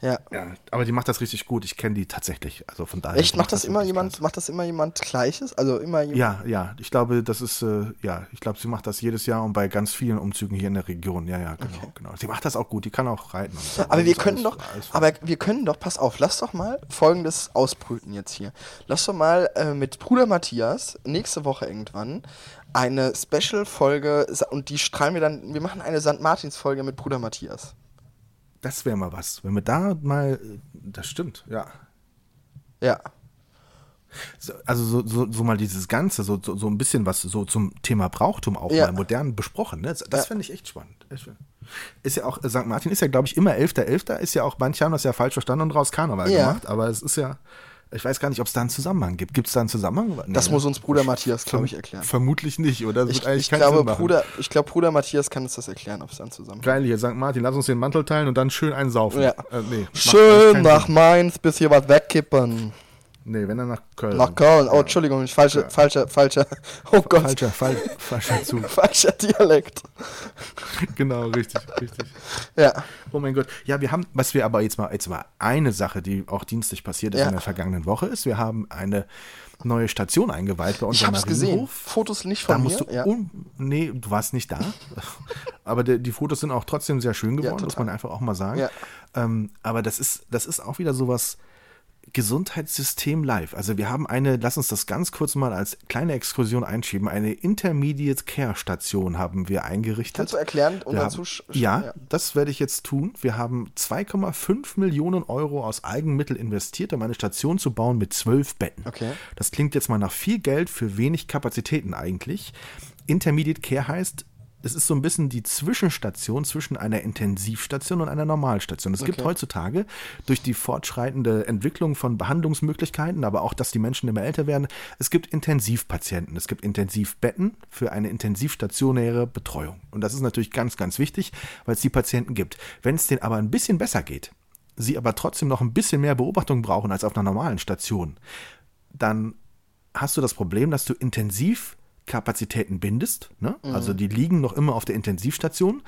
ja. ja, aber die macht das richtig gut. Ich kenne die tatsächlich. Also von daher. Echt? Macht das immer wirklich jemand, macht das immer jemand Gleiches? Also immer jemand. Ja, ja, ich glaube, das ist, äh, ja, ich glaube, sie macht das jedes Jahr und bei ganz vielen Umzügen hier in der Region. Ja, ja, genau, genau. Sie macht das auch gut, die kann auch reiten. so. Aber Das wir können alles- doch, alles aber wir können doch, pass auf, lass doch mal folgendes ausbrüten jetzt hier. Lass doch mal äh, mit Bruder Matthias nächste Woche irgendwann eine Special-Folge und die strahlen wir dann, wir machen eine St. Martins-Folge mit Bruder Matthias. Das wäre mal was. Wenn wir da mal, äh, das stimmt, ja. Ja. So, Also so, so, so mal dieses Ganze, so, so, so ein bisschen was so zum Thema Brauchtum auch Ja. mal modern besprochen. Ne? Das, das Ja. fände ich echt spannend. Echt spannend. Ist ja auch, äh, St. Martin ist ja, glaube ich, immer 11.11. Ist ja auch, manche haben das ja falsch verstanden und raus Karneval Ja. gemacht, aber es ist ja, ich weiß gar nicht, ob es da einen Zusammenhang gibt. Gibt es da einen Zusammenhang? Nee, Das ne? muss uns Bruder Matthias, glaube ich, erklären. Vermutlich nicht, oder? Das Ich, ich, glaube. Bruder, ich glaube, Bruder Matthias kann uns das erklären, ob es dann zusammen Geil hier, St. Martin, lass uns den Mantel teilen und dann schön einen saufen. Ja. Äh, nee, Schön nach. Mainz, bis hier was wegkippen. Nee, wenn dann nach Köln. Nach Köln. Oh, Entschuldigung, ich falsche, Ja. falscher, falscher. Oh Gott. Falscher, fall, falscher Zug. Falscher Dialekt. genau, richtig, richtig. Ja. Oh mein Gott. Ja, wir haben, was wir aber jetzt mal, jetzt mal eine Sache, die auch dienstlich passiert ist Ja. in der vergangenen Woche ist, wir haben eine neue Station eingeweiht bei uns Ich hab's gesehen. Fotos nicht Da von musst mir. du, ja. nee, du warst nicht da. aber die, die Fotos sind auch trotzdem sehr schön geworden, muss total. man einfach auch mal sagen. Ja. Ähm, aber das ist, das ist auch wieder sowas Gesundheitssystem live. Also wir haben eine, lass uns das ganz kurz mal als kleine Exkursion einschieben, eine Intermediate Care Station haben wir eingerichtet. Kannst du erklären, haben, Zusch ja, ja. das werde ich jetzt tun. Wir haben 2,5 Millionen Euro aus Eigenmittel investiert, um eine Station zu bauen mit zwölf Betten. Okay. Das klingt jetzt mal nach viel Geld für wenig Kapazitäten eigentlich. Intermediate Care heißt, es ist so ein bisschen die Zwischenstation zwischen einer Intensivstation und einer Normalstation. Es gibt Okay. heutzutage durch die fortschreitende Entwicklung von Behandlungsmöglichkeiten, aber auch, dass die Menschen immer älter werden, es gibt Intensivpatienten, es gibt Intensivbetten für eine intensivstationäre Betreuung. Und das ist natürlich ganz, ganz wichtig, weil es die Patienten gibt. Wenn es denen aber ein bisschen besser geht, sie aber trotzdem noch ein bisschen mehr Beobachtung brauchen als auf einer normalen Station, dann hast du das Problem, dass du Intensivkapazitäten bindest. Ne? Also die liegen noch immer auf der Intensivstation,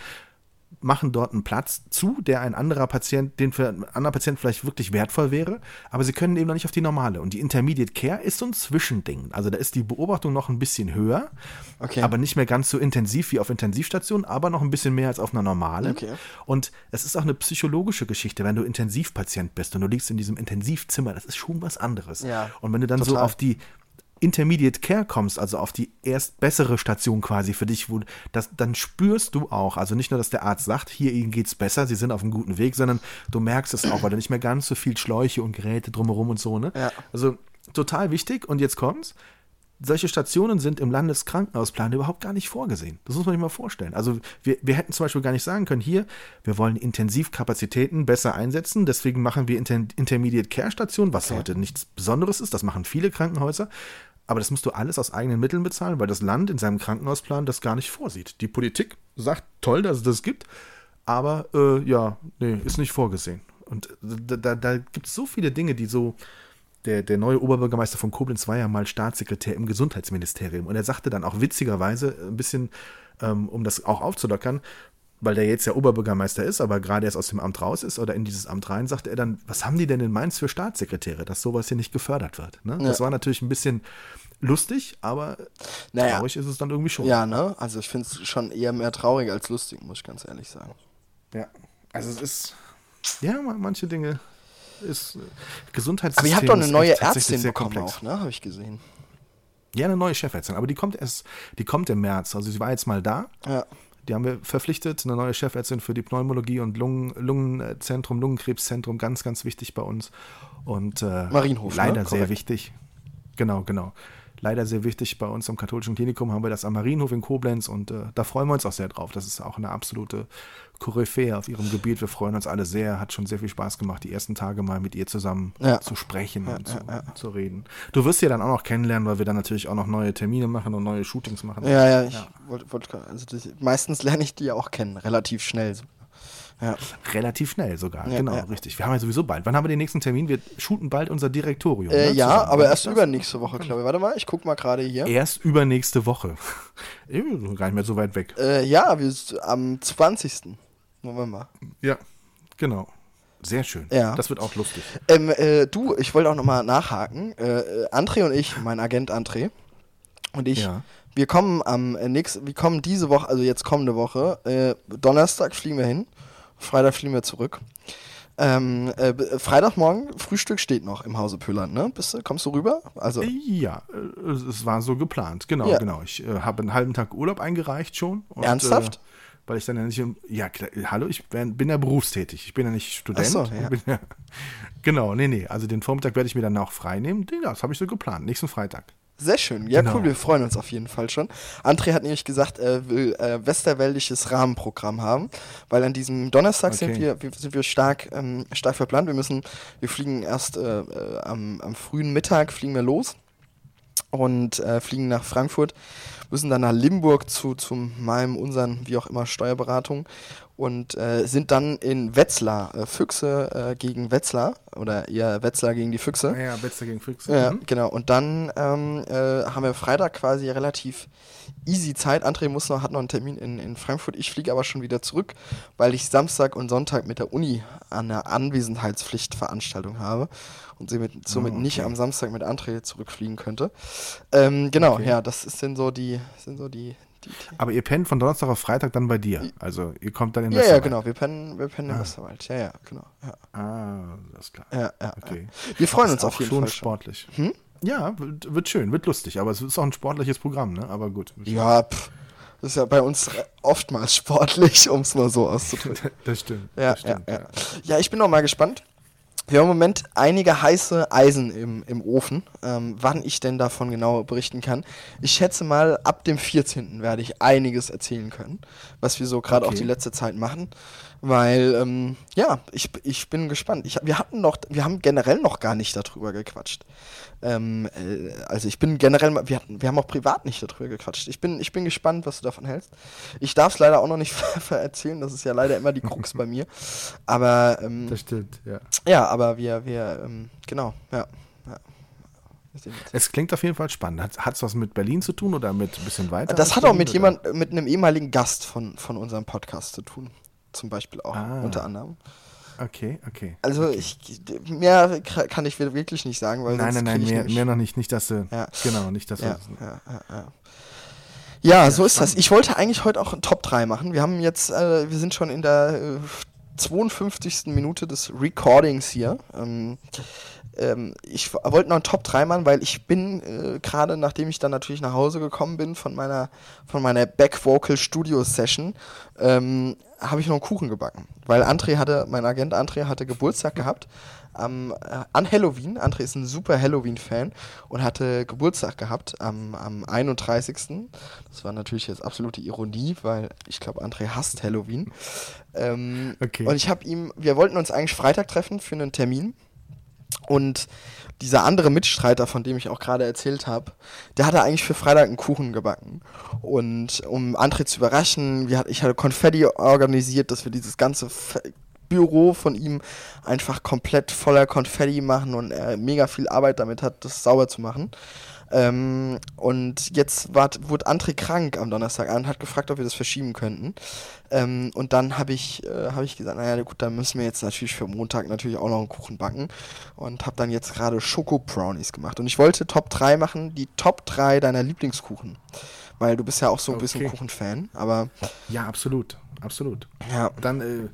machen dort einen Platz zu, der ein anderer Patient, den für einen anderen Patient vielleicht wirklich wertvoll wäre, aber sie können eben noch nicht auf die normale. Und die Intermediate Care ist so ein Zwischending. Also da ist die Beobachtung noch ein bisschen höher, Okay. aber nicht mehr ganz so intensiv wie auf Intensivstation, aber noch ein bisschen mehr als auf einer normalen. Okay. Und es ist auch eine psychologische Geschichte, wenn du Intensivpatient bist und du liegst in diesem Intensivzimmer, das ist schon was anderes. Ja, und wenn du dann so total. auf die Intermediate Care kommst, also auf die erst bessere Station quasi für dich, wo das, dann spürst du auch, also nicht nur, dass der Arzt sagt, hier ihnen geht's besser, sie sind auf einem guten Weg, sondern du merkst es auch, weil du nicht mehr ganz so viel Schläuche und Geräte drumherum und so, ne? Ja. Also total wichtig und jetzt kommt's. Solche Stationen sind im Landeskrankenhausplan überhaupt gar nicht vorgesehen. Das muss man sich mal vorstellen. Also wir, wir hätten zum Beispiel gar nicht sagen können, hier, wir wollen Intensivkapazitäten besser einsetzen, deswegen machen wir Inter Intermediate Care Stationen, was heute nichts Besonderes ist, das machen viele Krankenhäuser. Aber das musst du alles aus eigenen Mitteln bezahlen, weil das Land in seinem Krankenhausplan das gar nicht vorsieht. Die Politik sagt, toll, dass es das gibt, aber äh, ja, nee, ist nicht vorgesehen. Und da, da, da gibt es so viele Dinge, die so. Der, der neue Oberbürgermeister von Koblenz war ja mal Staatssekretär im Gesundheitsministerium. Und er sagte dann auch witzigerweise, ein bisschen, ähm, um das auch aufzulockern, weil der jetzt ja Oberbürgermeister ist, aber gerade erst aus dem Amt raus ist oder in dieses Amt rein, sagte er dann, was haben die denn in Mainz für Staatssekretäre, dass sowas hier nicht gefördert wird? Ne? Das Ja. war natürlich ein bisschen lustig, aber Naja. traurig ist es dann irgendwie schon. Ja, ne? Also ich finde es schon eher mehr traurig als lustig, muss ich ganz ehrlich sagen. Ja. Also es ist, ja, ma- manche Dinge ist äh, Gesundheitssystem Aber ihr habt doch eine neue Ärztin bekommen komplex. auch, ne? Habe ich gesehen. Ja, eine neue Chefärztin, aber die kommt erst, die kommt im März. Also sie war jetzt mal da. Ja. Die haben wir verpflichtet, eine neue Chefärztin für die Pneumologie und Lungen, Lungenzentrum, Lungenkrebszentrum, ganz, ganz wichtig bei uns. Und äh, Marienhof, ne? leider sehr Korrekt. wichtig. Genau, genau. Leider sehr wichtig bei uns am katholischen Klinikum haben wir das am Marienhof in Koblenz und äh, da freuen wir uns auch sehr drauf. Das ist auch eine absolute Koryphäe auf ihrem Gebiet. Wir freuen uns alle sehr. Hat schon sehr viel Spaß gemacht, die ersten Tage mal mit ihr zusammen Ja. zu sprechen und zu, zu reden. Du wirst sie dann auch noch kennenlernen, weil wir dann natürlich auch noch neue Termine machen und neue Shootings machen. Ja, ja, ich wollte wollt, also das, meistens lerne ich die ja auch kennen, relativ schnell. So. Ja. Relativ schnell sogar, Ja, genau, ja. richtig. Wir haben ja sowieso bald. Wann haben wir den nächsten Termin? Wir shooten bald unser Direktorium. Äh, ne, ja, zusammen. aber erst übernächste Woche, glaube ich. Warte mal, ich guck mal gerade hier. Erst übernächste Woche. Gar nicht mehr so weit weg. Äh, ja, wir sind am 20. November. Ja, genau. Sehr schön. Ja. Das wird auch lustig. Ähm, äh, du, ich wollte auch nochmal nachhaken. Äh, äh, André und ich, mein Agent André und ich, Ja. wir kommen am äh, nächsten, wir kommen diese Woche, also jetzt kommende Woche, äh, Donnerstag fliegen wir hin, Freitag fliegen wir zurück. Ähm, äh, Freitagmorgen, Frühstück steht noch im Hause Pöllern, ne? Bist du, kommst du rüber? Also, Ja, äh, es es war so geplant. Genau, Ja. genau. Ich äh, habe einen halben Tag Urlaub eingereicht schon. Und, Ernsthaft? Weil ich dann ja nicht. Ja, klar, hallo, ich bin, ja berufstätig. Ich bin ja nicht Student. Ach so, ja. Ja, genau, nee, nee. Also den Vormittag werde ich mir dann auch frei nehmen. Das habe ich so geplant. Nächsten Freitag. sehr schön. Ja, Genau. cool, wir freuen uns auf jeden Fall schon. André hat nämlich gesagt, er will äh, westerwäldisches Rahmenprogramm haben, weil an diesem Donnerstag sind, Okay. wir, wir, sind wir stark, ähm, stark verplant. Wir müssen, wir fliegen erst äh, äh, am, am frühen Mittag fliegen wir los und äh, fliegen nach Frankfurt, müssen dann nach Limburg zu, zu meinem, unseren, wie auch immer, Steuerberatung und äh, sind dann in Wetzlar, äh, Füchse äh, gegen Wetzlar oder eher Wetzlar gegen die Füchse. Ja, Wetzlar gegen Füchse. Ja, Mhm. genau. Und dann ähm, äh, haben wir Freitag quasi relativ easy Zeit. André muss noch, hat noch einen Termin in, in Frankfurt. Ich fliege aber schon wieder zurück, weil ich Samstag und Sonntag mit der Uni eine Anwesenheitspflichtveranstaltung habe und somit, somit Oh, nicht okay. am Samstag mit André zurückfliegen könnte. Ähm, genau, Okay. ja, das ist, sind so die, sind so die, die, die Aber ihr pennt von Donnerstag auf Freitag dann bei dir. Also ihr kommt dann in Ja, ja, Westerwald. genau. Wir pennen, wir pennen Ah. Westerwald. Ja, ja, genau. Ja, Ah, das ist klar. ja, ja. Okay. ja. Wir freuen uns auf jeden schon Fall schon. sportlich. Hm? Ja, wird, wird schön, wird lustig, aber es ist auch ein sportliches Programm, ne? Aber gut. Ja, pff, das ist ja bei uns oftmals sportlich, um es mal so auszudrücken. Das stimmt. Ja, das stimmt, ja, ja. ja, ich bin noch mal gespannt. Wir haben im Moment einige heiße Eisen im, im Ofen, ähm, wann ich denn davon genau berichten kann. Ich schätze mal, ab dem 14. werde ich einiges erzählen können, was wir so gerade auch Okay. die letzte Zeit machen. Weil, ähm, ja, ich, ich bin gespannt. Ich, wir hatten noch, wir haben generell noch gar nicht darüber gequatscht. Ähm, äh, also ich bin generell, wir, hatten, wir haben auch privat nicht darüber gequatscht. Ich bin, ich bin gespannt, was du davon hältst. Ich darf es leider auch noch nicht erzählen, das ist ja leider immer die Krux bei mir. Aber ähm, Das stimmt, ja. ja, aber wir, wir, ähm, genau, ja. ja. Es klingt auf jeden Fall spannend. Hat es was mit Berlin zu tun oder mit ein bisschen weiter? Das hat auch mit jemand, mit einem ehemaligen Gast von, von unserem Podcast zu tun. Zum Beispiel auch, Ah. unter anderem. Okay, okay. Also ich, mehr kann ich wirklich nicht sagen, weil Nein, nein, nein, mehr, mehr noch nicht. Nicht, dass du. Ja. Genau, nicht, dass Ja, du. ja, ja, ja. Ja, so ist das. Ich wollte eigentlich heute auch ein Top 3 machen. Wir haben jetzt, äh, wir sind schon in der äh, 52. Minute des Recordings hier. Ähm, ähm, ich wollte noch ein Top 3 machen, weil ich bin äh, gerade, nachdem ich dann natürlich nach Hause gekommen bin von meiner, von meiner Back Vocal Studio Session, ähm, habe ich noch einen Kuchen gebacken. Weil André hatte, mein Agent André hatte Geburtstag gehabt am, äh, an Halloween. André ist ein super Halloween-Fan und hatte Geburtstag gehabt am, am 31. Das war natürlich jetzt absolute Ironie, weil ich glaube, André hasst Halloween. Ähm, Okay. Und ich habe ihm, wir wollten uns eigentlich Freitag treffen für einen Termin. Und dieser andere Mitstreiter, von dem ich auch gerade erzählt habe, der hatte eigentlich für Freitag einen Kuchen gebacken. Und um André zu überraschen, ich hatte Konfetti organisiert, dass wir dieses ganze Büro von ihm einfach komplett voller Konfetti machen und er mega viel Arbeit damit hat, das sauber zu machen. Ähm, und jetzt ward, wurde André krank am Donnerstag und hat gefragt, ob wir das verschieben könnten. Ähm, und dann habe ich, äh, hab ich gesagt, naja gut, dann müssen wir jetzt natürlich für Montag natürlich auch noch einen Kuchen backen. Und habe dann jetzt gerade Schoko-Brownies gemacht. Und ich wollte Top 3 machen, die Top 3 deiner Lieblingskuchen. Weil du bist ja auch so ein bisschen Okay. Kuchenfan. Aber Ja, absolut. Absolut. ja, Dann, äh,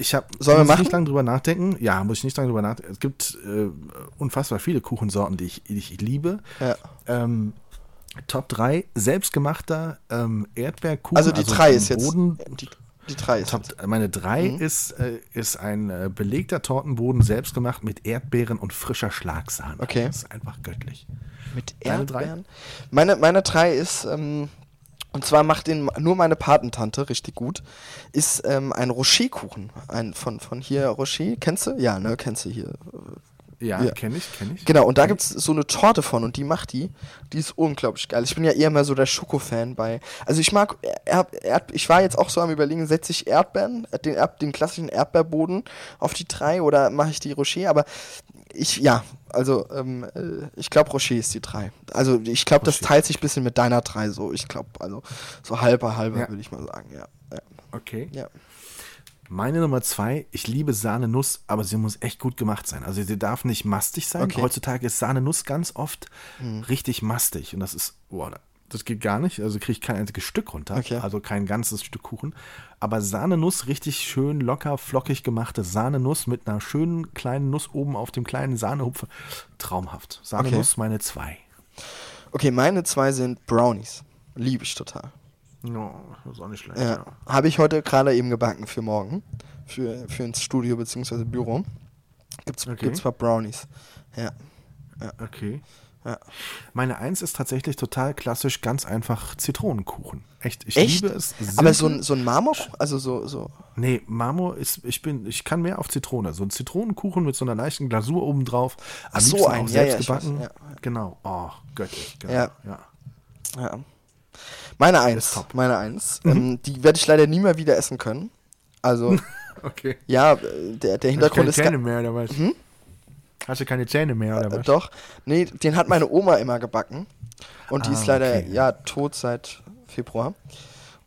ich habe. Sollen wir machen? nicht lange drüber nachdenken. Ja, muss ich nicht lange drüber nachdenken. Es gibt äh, unfassbar viele Kuchensorten, die ich, die ich liebe. ja. Ähm, Top 3 selbstgemachter ähm, Erdbeerkuchen. Also die 3 vom ist jetzt. Boden, Die, die 3 ist. Top, jetzt. meine 3 Mhm. ist, äh, ist ein äh, belegter Tortenboden, selbstgemacht mit Erdbeeren und frischer Schlagsahne. Okay. Das ist einfach göttlich. Mit Deine drei? Erdbeeren? Meine, meine drei ist, ähm, und zwar macht den nur meine Patentante richtig gut, ist ähm, ein Rocher-Kuchen. Ein, von, von hier Rocher, kennst du? Ja, ne, kennst du hier. Ja, Ja. kenne ich, kenne ich. Genau, und da gibt es so eine Torte von und die macht die. Die ist unglaublich geil. Ich bin ja eher mal so der Schoko-Fan bei. Also ich mag, Erd, Erd, ich war jetzt auch so am überlegen, setze ich Erdbeeren, den, Erd, den klassischen Erdbeerboden auf die drei oder mache ich die Rocher, aber ich, ja, also ähm, äh, ich glaube Rocher ist die drei. Also ich glaube, das teilt sich ein bisschen mit deiner drei so. Ich glaube, also so halber, halber Ja. würde ich mal sagen, ja. Ja. Okay. ja. Meine Nummer zwei, ich liebe Sahne-Nuss, aber sie muss echt gut gemacht sein. Also sie darf nicht mastig sein. Okay. Heutzutage ist Sahne-Nuss ganz oft richtig mastig. Und das ist, boah, das geht gar nicht. Also kriege ich kein einziges Stück runter. Okay. Also kein ganzes Stück Kuchen. Aber Sahne-Nuss, richtig schön locker, flockig gemachte Sahne-Nuss mit einer schönen kleinen Nuss oben auf dem kleinen Sahnehupfer. Traumhaft. Sahne-Nuss, meine zwei. Okay, meine zwei sind Brownies. Liebe ich total. No, das ist auch nicht schlecht. Ja. Ja. Habe ich heute gerade eben gebacken für morgen. Für, für ins Studio bzw. Büro. Gibt's, Okay. gibt's mal Brownies. Ja. Okay. Ja. Meine Eins ist tatsächlich total klassisch, ganz einfach Zitronenkuchen. Echt, ich Echt? liebe es. Aber simpel. so ein, so ein Marmor, also so, so. Nee, Marmor ist, ich bin, ich kann mehr auf Zitrone. So ein Zitronenkuchen mit so einer leichten Glasur oben drauf. Am Ach so, ein, auch ja, selbst ja, ich weiß, gebacken. ja. Genau. Oh, göttlich. Genau. Ja. ja. Ja. Meine Eins. top. Meine Eins. Ähm, die werde ich leider nie mehr wieder essen können. Also, Okay. ja, äh, der, der Hintergrund ist. Zähne ga- mehr, oder was? Hast du keine Zähne mehr, oder Äh, was? Doch. Nee, den hat meine Oma immer gebacken. Und die Ah, ist leider okay. ja tot seit Februar.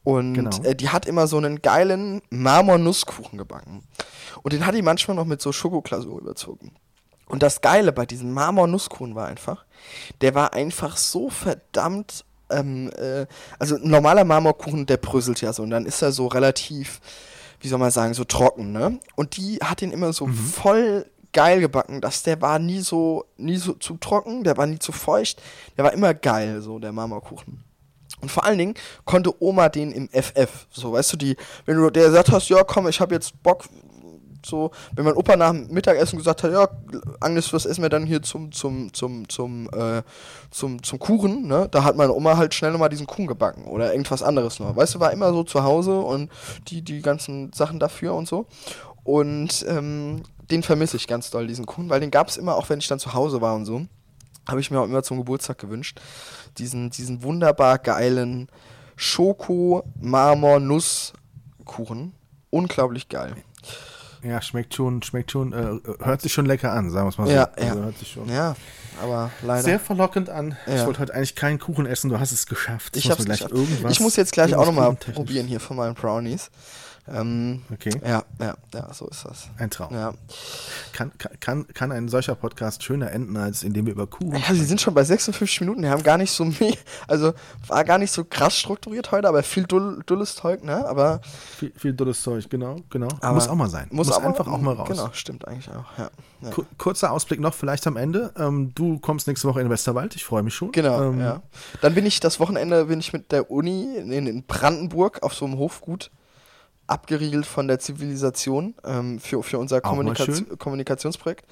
Und Genau. äh, die hat immer so einen geilen Marmor-Nusskuchen gebacken. Und den hat die manchmal noch mit so Schokoklasur überzogen. Und das Geile bei diesem Marmor-Nusskuchen war einfach, der war einfach so verdammt. Ähm, äh, also ein normaler Marmorkuchen, der bröselt ja so. Und dann ist er so relativ, wie soll man sagen, so trocken, ne? Und die hat den immer so voll geil gebacken, dass der war nie so, nie so zu trocken, der war nie zu feucht, der war immer geil, so der Marmorkuchen. Und vor allen Dingen konnte Oma den im FF, so weißt du, die, wenn du der gesagt hast, ja komm, ich habe jetzt Bock, so, wenn mein Opa nach dem Mittagessen gesagt hat, ja, Agnes, was essen wir dann hier zum, zum, zum, zum, äh, zum, zum Kuchen, ne? Da hat meine Oma halt schnell nochmal diesen Kuchen gebacken oder irgendwas anderes noch. Weißt du, war immer so zu Hause und die, die ganzen Sachen dafür und so. Und ähm, den vermisse ich ganz doll, diesen Kuchen, weil den gab es immer, auch wenn ich dann zu Hause war und so. Habe ich mir auch immer zum Geburtstag gewünscht. Diesen, diesen wunderbar geilen Schoko-Marmor-Nuss-Kuchen. Unglaublich geil. Ja, schmeckt schon, schmeckt schon, äh, hört sich schon lecker an, sagen wir es mal so. Ja, Also ja. hört sich schon Ja, aber leider. sehr verlockend an. Ich Ja. wollte heute eigentlich keinen Kuchen essen, du hast es geschafft. ich, muss hab's gleich geschafft. irgendwas. ich muss jetzt gleich auch nochmal probieren hier von meinen Brownies. Ähm, Okay, ja, ja, ja, so ist das. ein Traum. Ja. Kann, kann, kann ein solcher Podcast schöner enden, als indem wir über Kuchen ja, sie sind schon bei 56 Minuten, die haben gar nicht so me also war gar nicht so krass strukturiert heute, aber viel dull, dulles Zeug, ne? Aber Viel, viel dulles Zeug, genau, genau. Aber muss auch mal sein. Muss, aber- einfach auch mal raus. Genau, stimmt eigentlich auch. Ja. Ja. Ku- Kurzer Ausblick noch, vielleicht am Ende. Ähm, du kommst nächste Woche in Westerwald, ich freue mich schon. Genau, ähm, ja. Dann bin ich das Wochenende bin ich mit der Uni in, in Brandenburg auf so einem Hofgut abgeriegelt von der Zivilisation ähm, für, für unser Kommunika. Kommunikationsprojekt.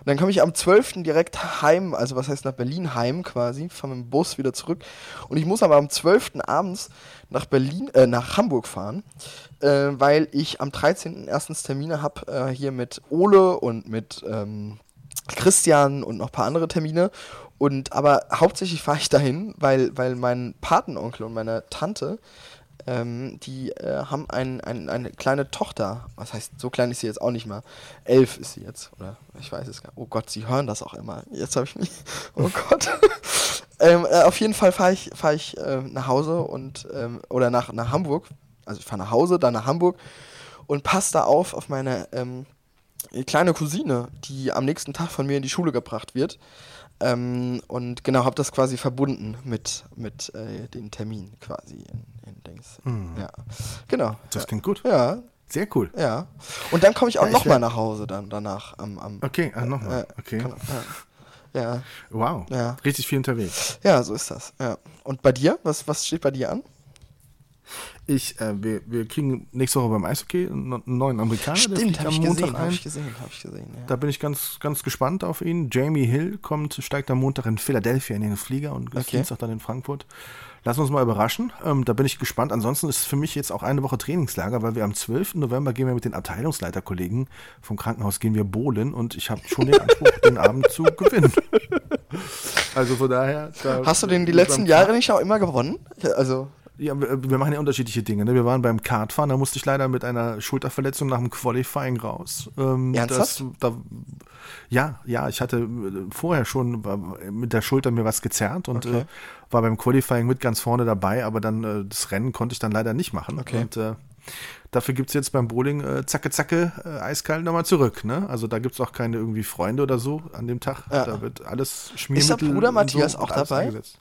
Und dann komme ich am 12. direkt heim, also was heißt nach Berlin heim quasi, fahre mit dem Bus wieder zurück. Und ich muss aber am 12. abends nach Berlin, äh, nach Hamburg fahren, äh, weil ich am 13. erstens Termine habe äh, hier mit Ole und mit ähm, Christian und noch ein paar andere Termine. Und aber hauptsächlich fahre ich dahin, weil, weil mein Patenonkel und meine Tante, ähm, die äh, haben ein, ein, eine kleine Tochter. Was heißt, so klein ist sie jetzt auch nicht mal. Elf ist sie jetzt. Oder ich weiß es gar nicht. Oh Gott, sie hören das auch immer. Jetzt habe ich mich. Oh Gott. ähm, äh, auf jeden Fall fahre ich, fahr ich äh, nach Hause und ähm, oder nach, nach Hamburg. Also ich fahre nach Hause, dann nach Hamburg und passe da auf auf meine ähm, kleine Cousine, die am nächsten Tag von mir in die Schule gebracht wird. Ähm, und genau, habe das quasi verbunden mit, mit äh, den Termin quasi in, in Dings. Ja, genau. Das klingt gut. Ja, Sehr cool. ja. Und dann komme ich auch Ja, nochmal nach Hause dann danach am, am Okay, ah, nochmal. äh, Okay. genau, ja. ja. Wow. Ja. Richtig viel unterwegs. Ja, so ist das. Ja. Und bei dir? Was, was steht bei dir an? Ich, äh, wir, wir kriegen nächste Woche beim Eishockey einen einen neuen Amerikaner. Stimmt, habe am ich Montag gesehen, habe ein. ich gesehen, habe ich gesehen. Ja. Da bin ich ganz, ganz gespannt auf ihn. Jamie Hill kommt, steigt am Montag in Philadelphia in den Flieger und ist Okay. Dienstag dann in Frankfurt. Lass uns mal überraschen. Ähm, da bin ich gespannt. Ansonsten ist für mich jetzt auch eine Woche Trainingslager, weil wir am 12. November gehen wir mit den Abteilungsleiterkollegen vom Krankenhaus gehen wir bowlen und ich habe schon den Anspruch, den Abend zu gewinnen. Also von daher. Hast du den die letzten Jahre nicht auch immer gewonnen? Also. Ja, wir, machen ja unterschiedliche Dinge. Ne? Wir waren beim Kartfahren, da musste ich leider mit einer Schulterverletzung nach dem Qualifying raus. Ähm, Ernsthaft? Das, da, ja, ja, ich hatte äh, vorher schon mit der Schulter mir was gezerrt und okay. äh, war beim Qualifying mit ganz vorne dabei, aber dann äh, das Rennen konnte ich dann leider nicht machen. Okay. Und äh, dafür gibt es jetzt beim Bowling äh, zacke, zacke, äh, eiskalt nochmal zurück. Ne? Also da gibt es auch keine irgendwie Freunde oder so an dem Tag. Ja. Da wird alles Schmiermittel. Ist der Bruder Matthias so auch dabei? Eingesetzt.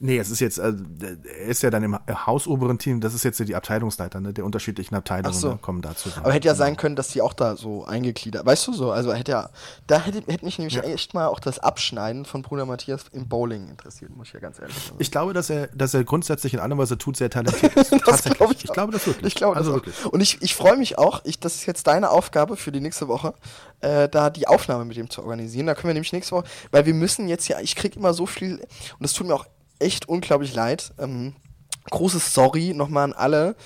Nee, es ist jetzt, äh, er ist ja dann im hausoberen Team, das ist jetzt die Abteilungsleiter, ne, der unterschiedlichen Abteilungen so. ne, kommen da zusammen. Aber hätte ja sein können, dass die auch da so eingegliedert, weißt du so, also hätte ja, da hätte, hätte mich nämlich ja. echt mal auch das Abschneiden von Bruder Matthias im Bowling interessiert, muss ich ja ganz ehrlich sagen. Ich glaube, dass er, dass er grundsätzlich in allem, was er tut, sehr talentiert ist. das glaube ich. Ich glaube das wirklich. Ich glaube also das wirklich. Und ich, ich freue mich auch, ich, das ist jetzt deine Aufgabe für die nächste Woche, äh, da die Aufnahme mit ihm zu organisieren. Da können wir nämlich nächste Woche, weil wir müssen jetzt ja, ich kriege immer so viel, und das tut mir auch echt unglaublich leid. Ähm, großes Sorry nochmal an alle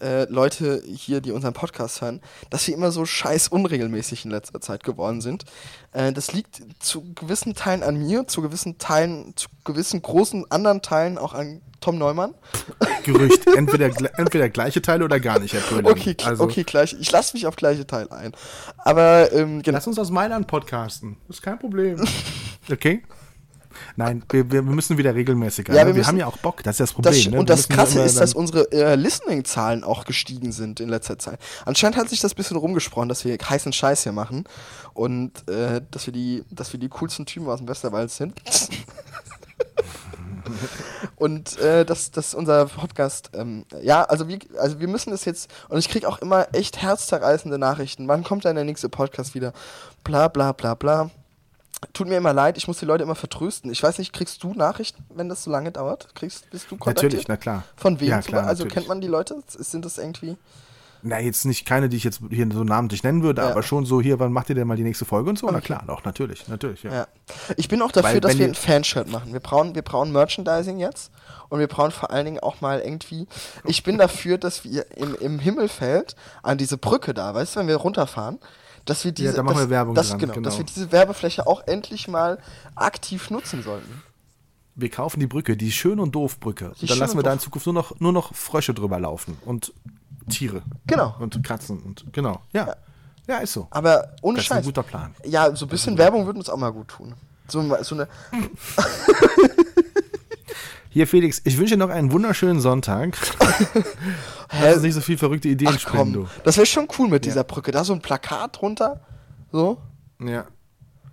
äh, Leute hier, die unseren Podcast hören, dass wir immer so scheiß unregelmäßig in letzter Zeit geworden sind. Äh, das liegt zu gewissen Teilen an mir, zu gewissen Teilen, zu gewissen großen anderen Teilen auch an Tom Neumann. Gerücht. Entweder, entweder gleiche Teile oder gar nicht, Herr Pöhling. Okay, also. okay, gleich. Ich lasse mich auf gleiche Teile ein. Aber ähm, genau. Lass uns aus Mailand podcasten. Ist kein Problem. Okay? Nein, wir, wir müssen wieder regelmäßiger. Ja, ne? wir, wir haben ja auch Bock, das ist das Problem. Das, ne? Und das Krasse ist, dass unsere äh, Listening-Zahlen auch gestiegen sind in letzter Zeit. Anscheinend hat sich das ein bisschen rumgesprochen, dass wir heißen Scheiß hier machen und äh, dass, wir die, dass wir die coolsten Typen aus dem Westerwald sind. und äh, dass das unser Podcast, ähm, ja, also wir, also wir müssen das jetzt, und ich kriege auch immer echt herzzerreißende Nachrichten. Wann kommt dann der nächste Podcast wieder? Bla bla bla bla tut mir immer leid, ich muss die Leute immer vertrösten. Ich weiß nicht, kriegst du Nachrichten, wenn das so lange dauert? Kriegst, bist du kontaktiert? Natürlich, na klar. Von wem? Ja, klar, also natürlich. kennt man die Leute? Sind das irgendwie... Na, jetzt nicht keine, die ich jetzt hier so namentlich nennen würde, ja. aber schon so hier, wann macht ihr denn mal die nächste Folge und so? Okay. Na klar, doch, natürlich, natürlich, ja. ja. Ich bin auch dafür, Weil, dass wir ein Fanshirt machen. Wir brauchen, wir brauchen Merchandising jetzt und wir brauchen vor allen Dingen auch mal irgendwie, ich bin dafür, dass wir im, im Himmelfeld an diese Brücke da, weißt du, wenn wir runterfahren, dass wir diese, ja, da machen dass, wir Werbung dass, dran, genau, genau. dass wir diese Werbefläche auch endlich mal aktiv nutzen sollten. Wir kaufen die Brücke, die schön und doof Brücke. Die und dann lassen wir da in. Zukunft nur noch, nur noch Frösche drüber laufen und Tiere. Genau. Und Katzen und genau. Ja. Ja, ist so. Aber ohne Das ist ein Scheiß. guter Plan. Ja, so ein bisschen Werbung würde uns auch mal gut tun. So, so eine. Hier, Felix, ich wünsche dir noch einen wunderschönen Sonntag. Lass uns nicht so viel verrückte Ideen Ach spinnen, komm, das wäre schon cool mit dieser Brücke. Da so ein Plakat drunter. So. du. Ja.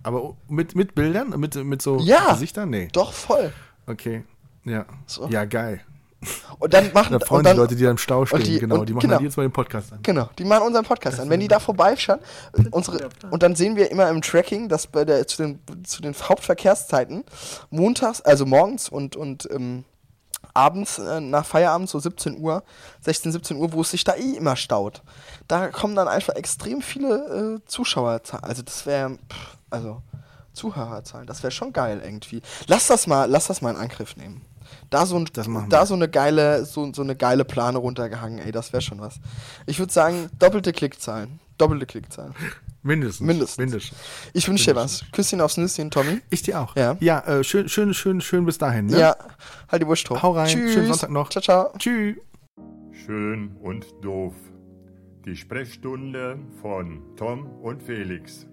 Aber mit, mit Bildern? Mit, mit so Ja. Gesichtern? Nee. Doch, voll. Okay. Ja. So. Ja, geil. Und dann machen Da freuen und sich dann, Leute, die da im Stau stehen. die- genau, und- die machen genau. dann jetzt mal den Podcast an. Genau, die machen unseren Podcast an. Wenn die da vorbeischauen, unsere, und dann sehen wir immer im Tracking, dass bei der, zu, den, zu den Hauptverkehrszeiten montags, also morgens und, und ähm, abends äh, nach Feierabend, so 17 Uhr, 16, 17 Uhr, wo es sich da eh immer staut, da kommen dann einfach extrem viele äh, Zuschauerzahlen. Also das wäre, also Zuhörerzahlen, das wäre schon geil irgendwie. Lass das mal, lass das mal in Angriff nehmen. Da so, ein, da so eine geile, so, so eine geile Plane runtergehangen, ey, das wäre schon was. Ich würde sagen, doppelte Klickzahlen. Doppelte Klickzahlen. Mindestens. Mindestens. Mindestens. Ich wünsche dir was. Küsschen aufs Nüsschen, Tommy. Ich dir auch. Ja. Ja, äh, schön, schön, schön, schön bis dahin. Ne? Ja, halt die Wurst hoch. Hau rein. Tschüss. Schönen Sonntag noch. Ciao, ciao. Tschüss. Schön und doof. Die Sprechstunde von Tom und Felix.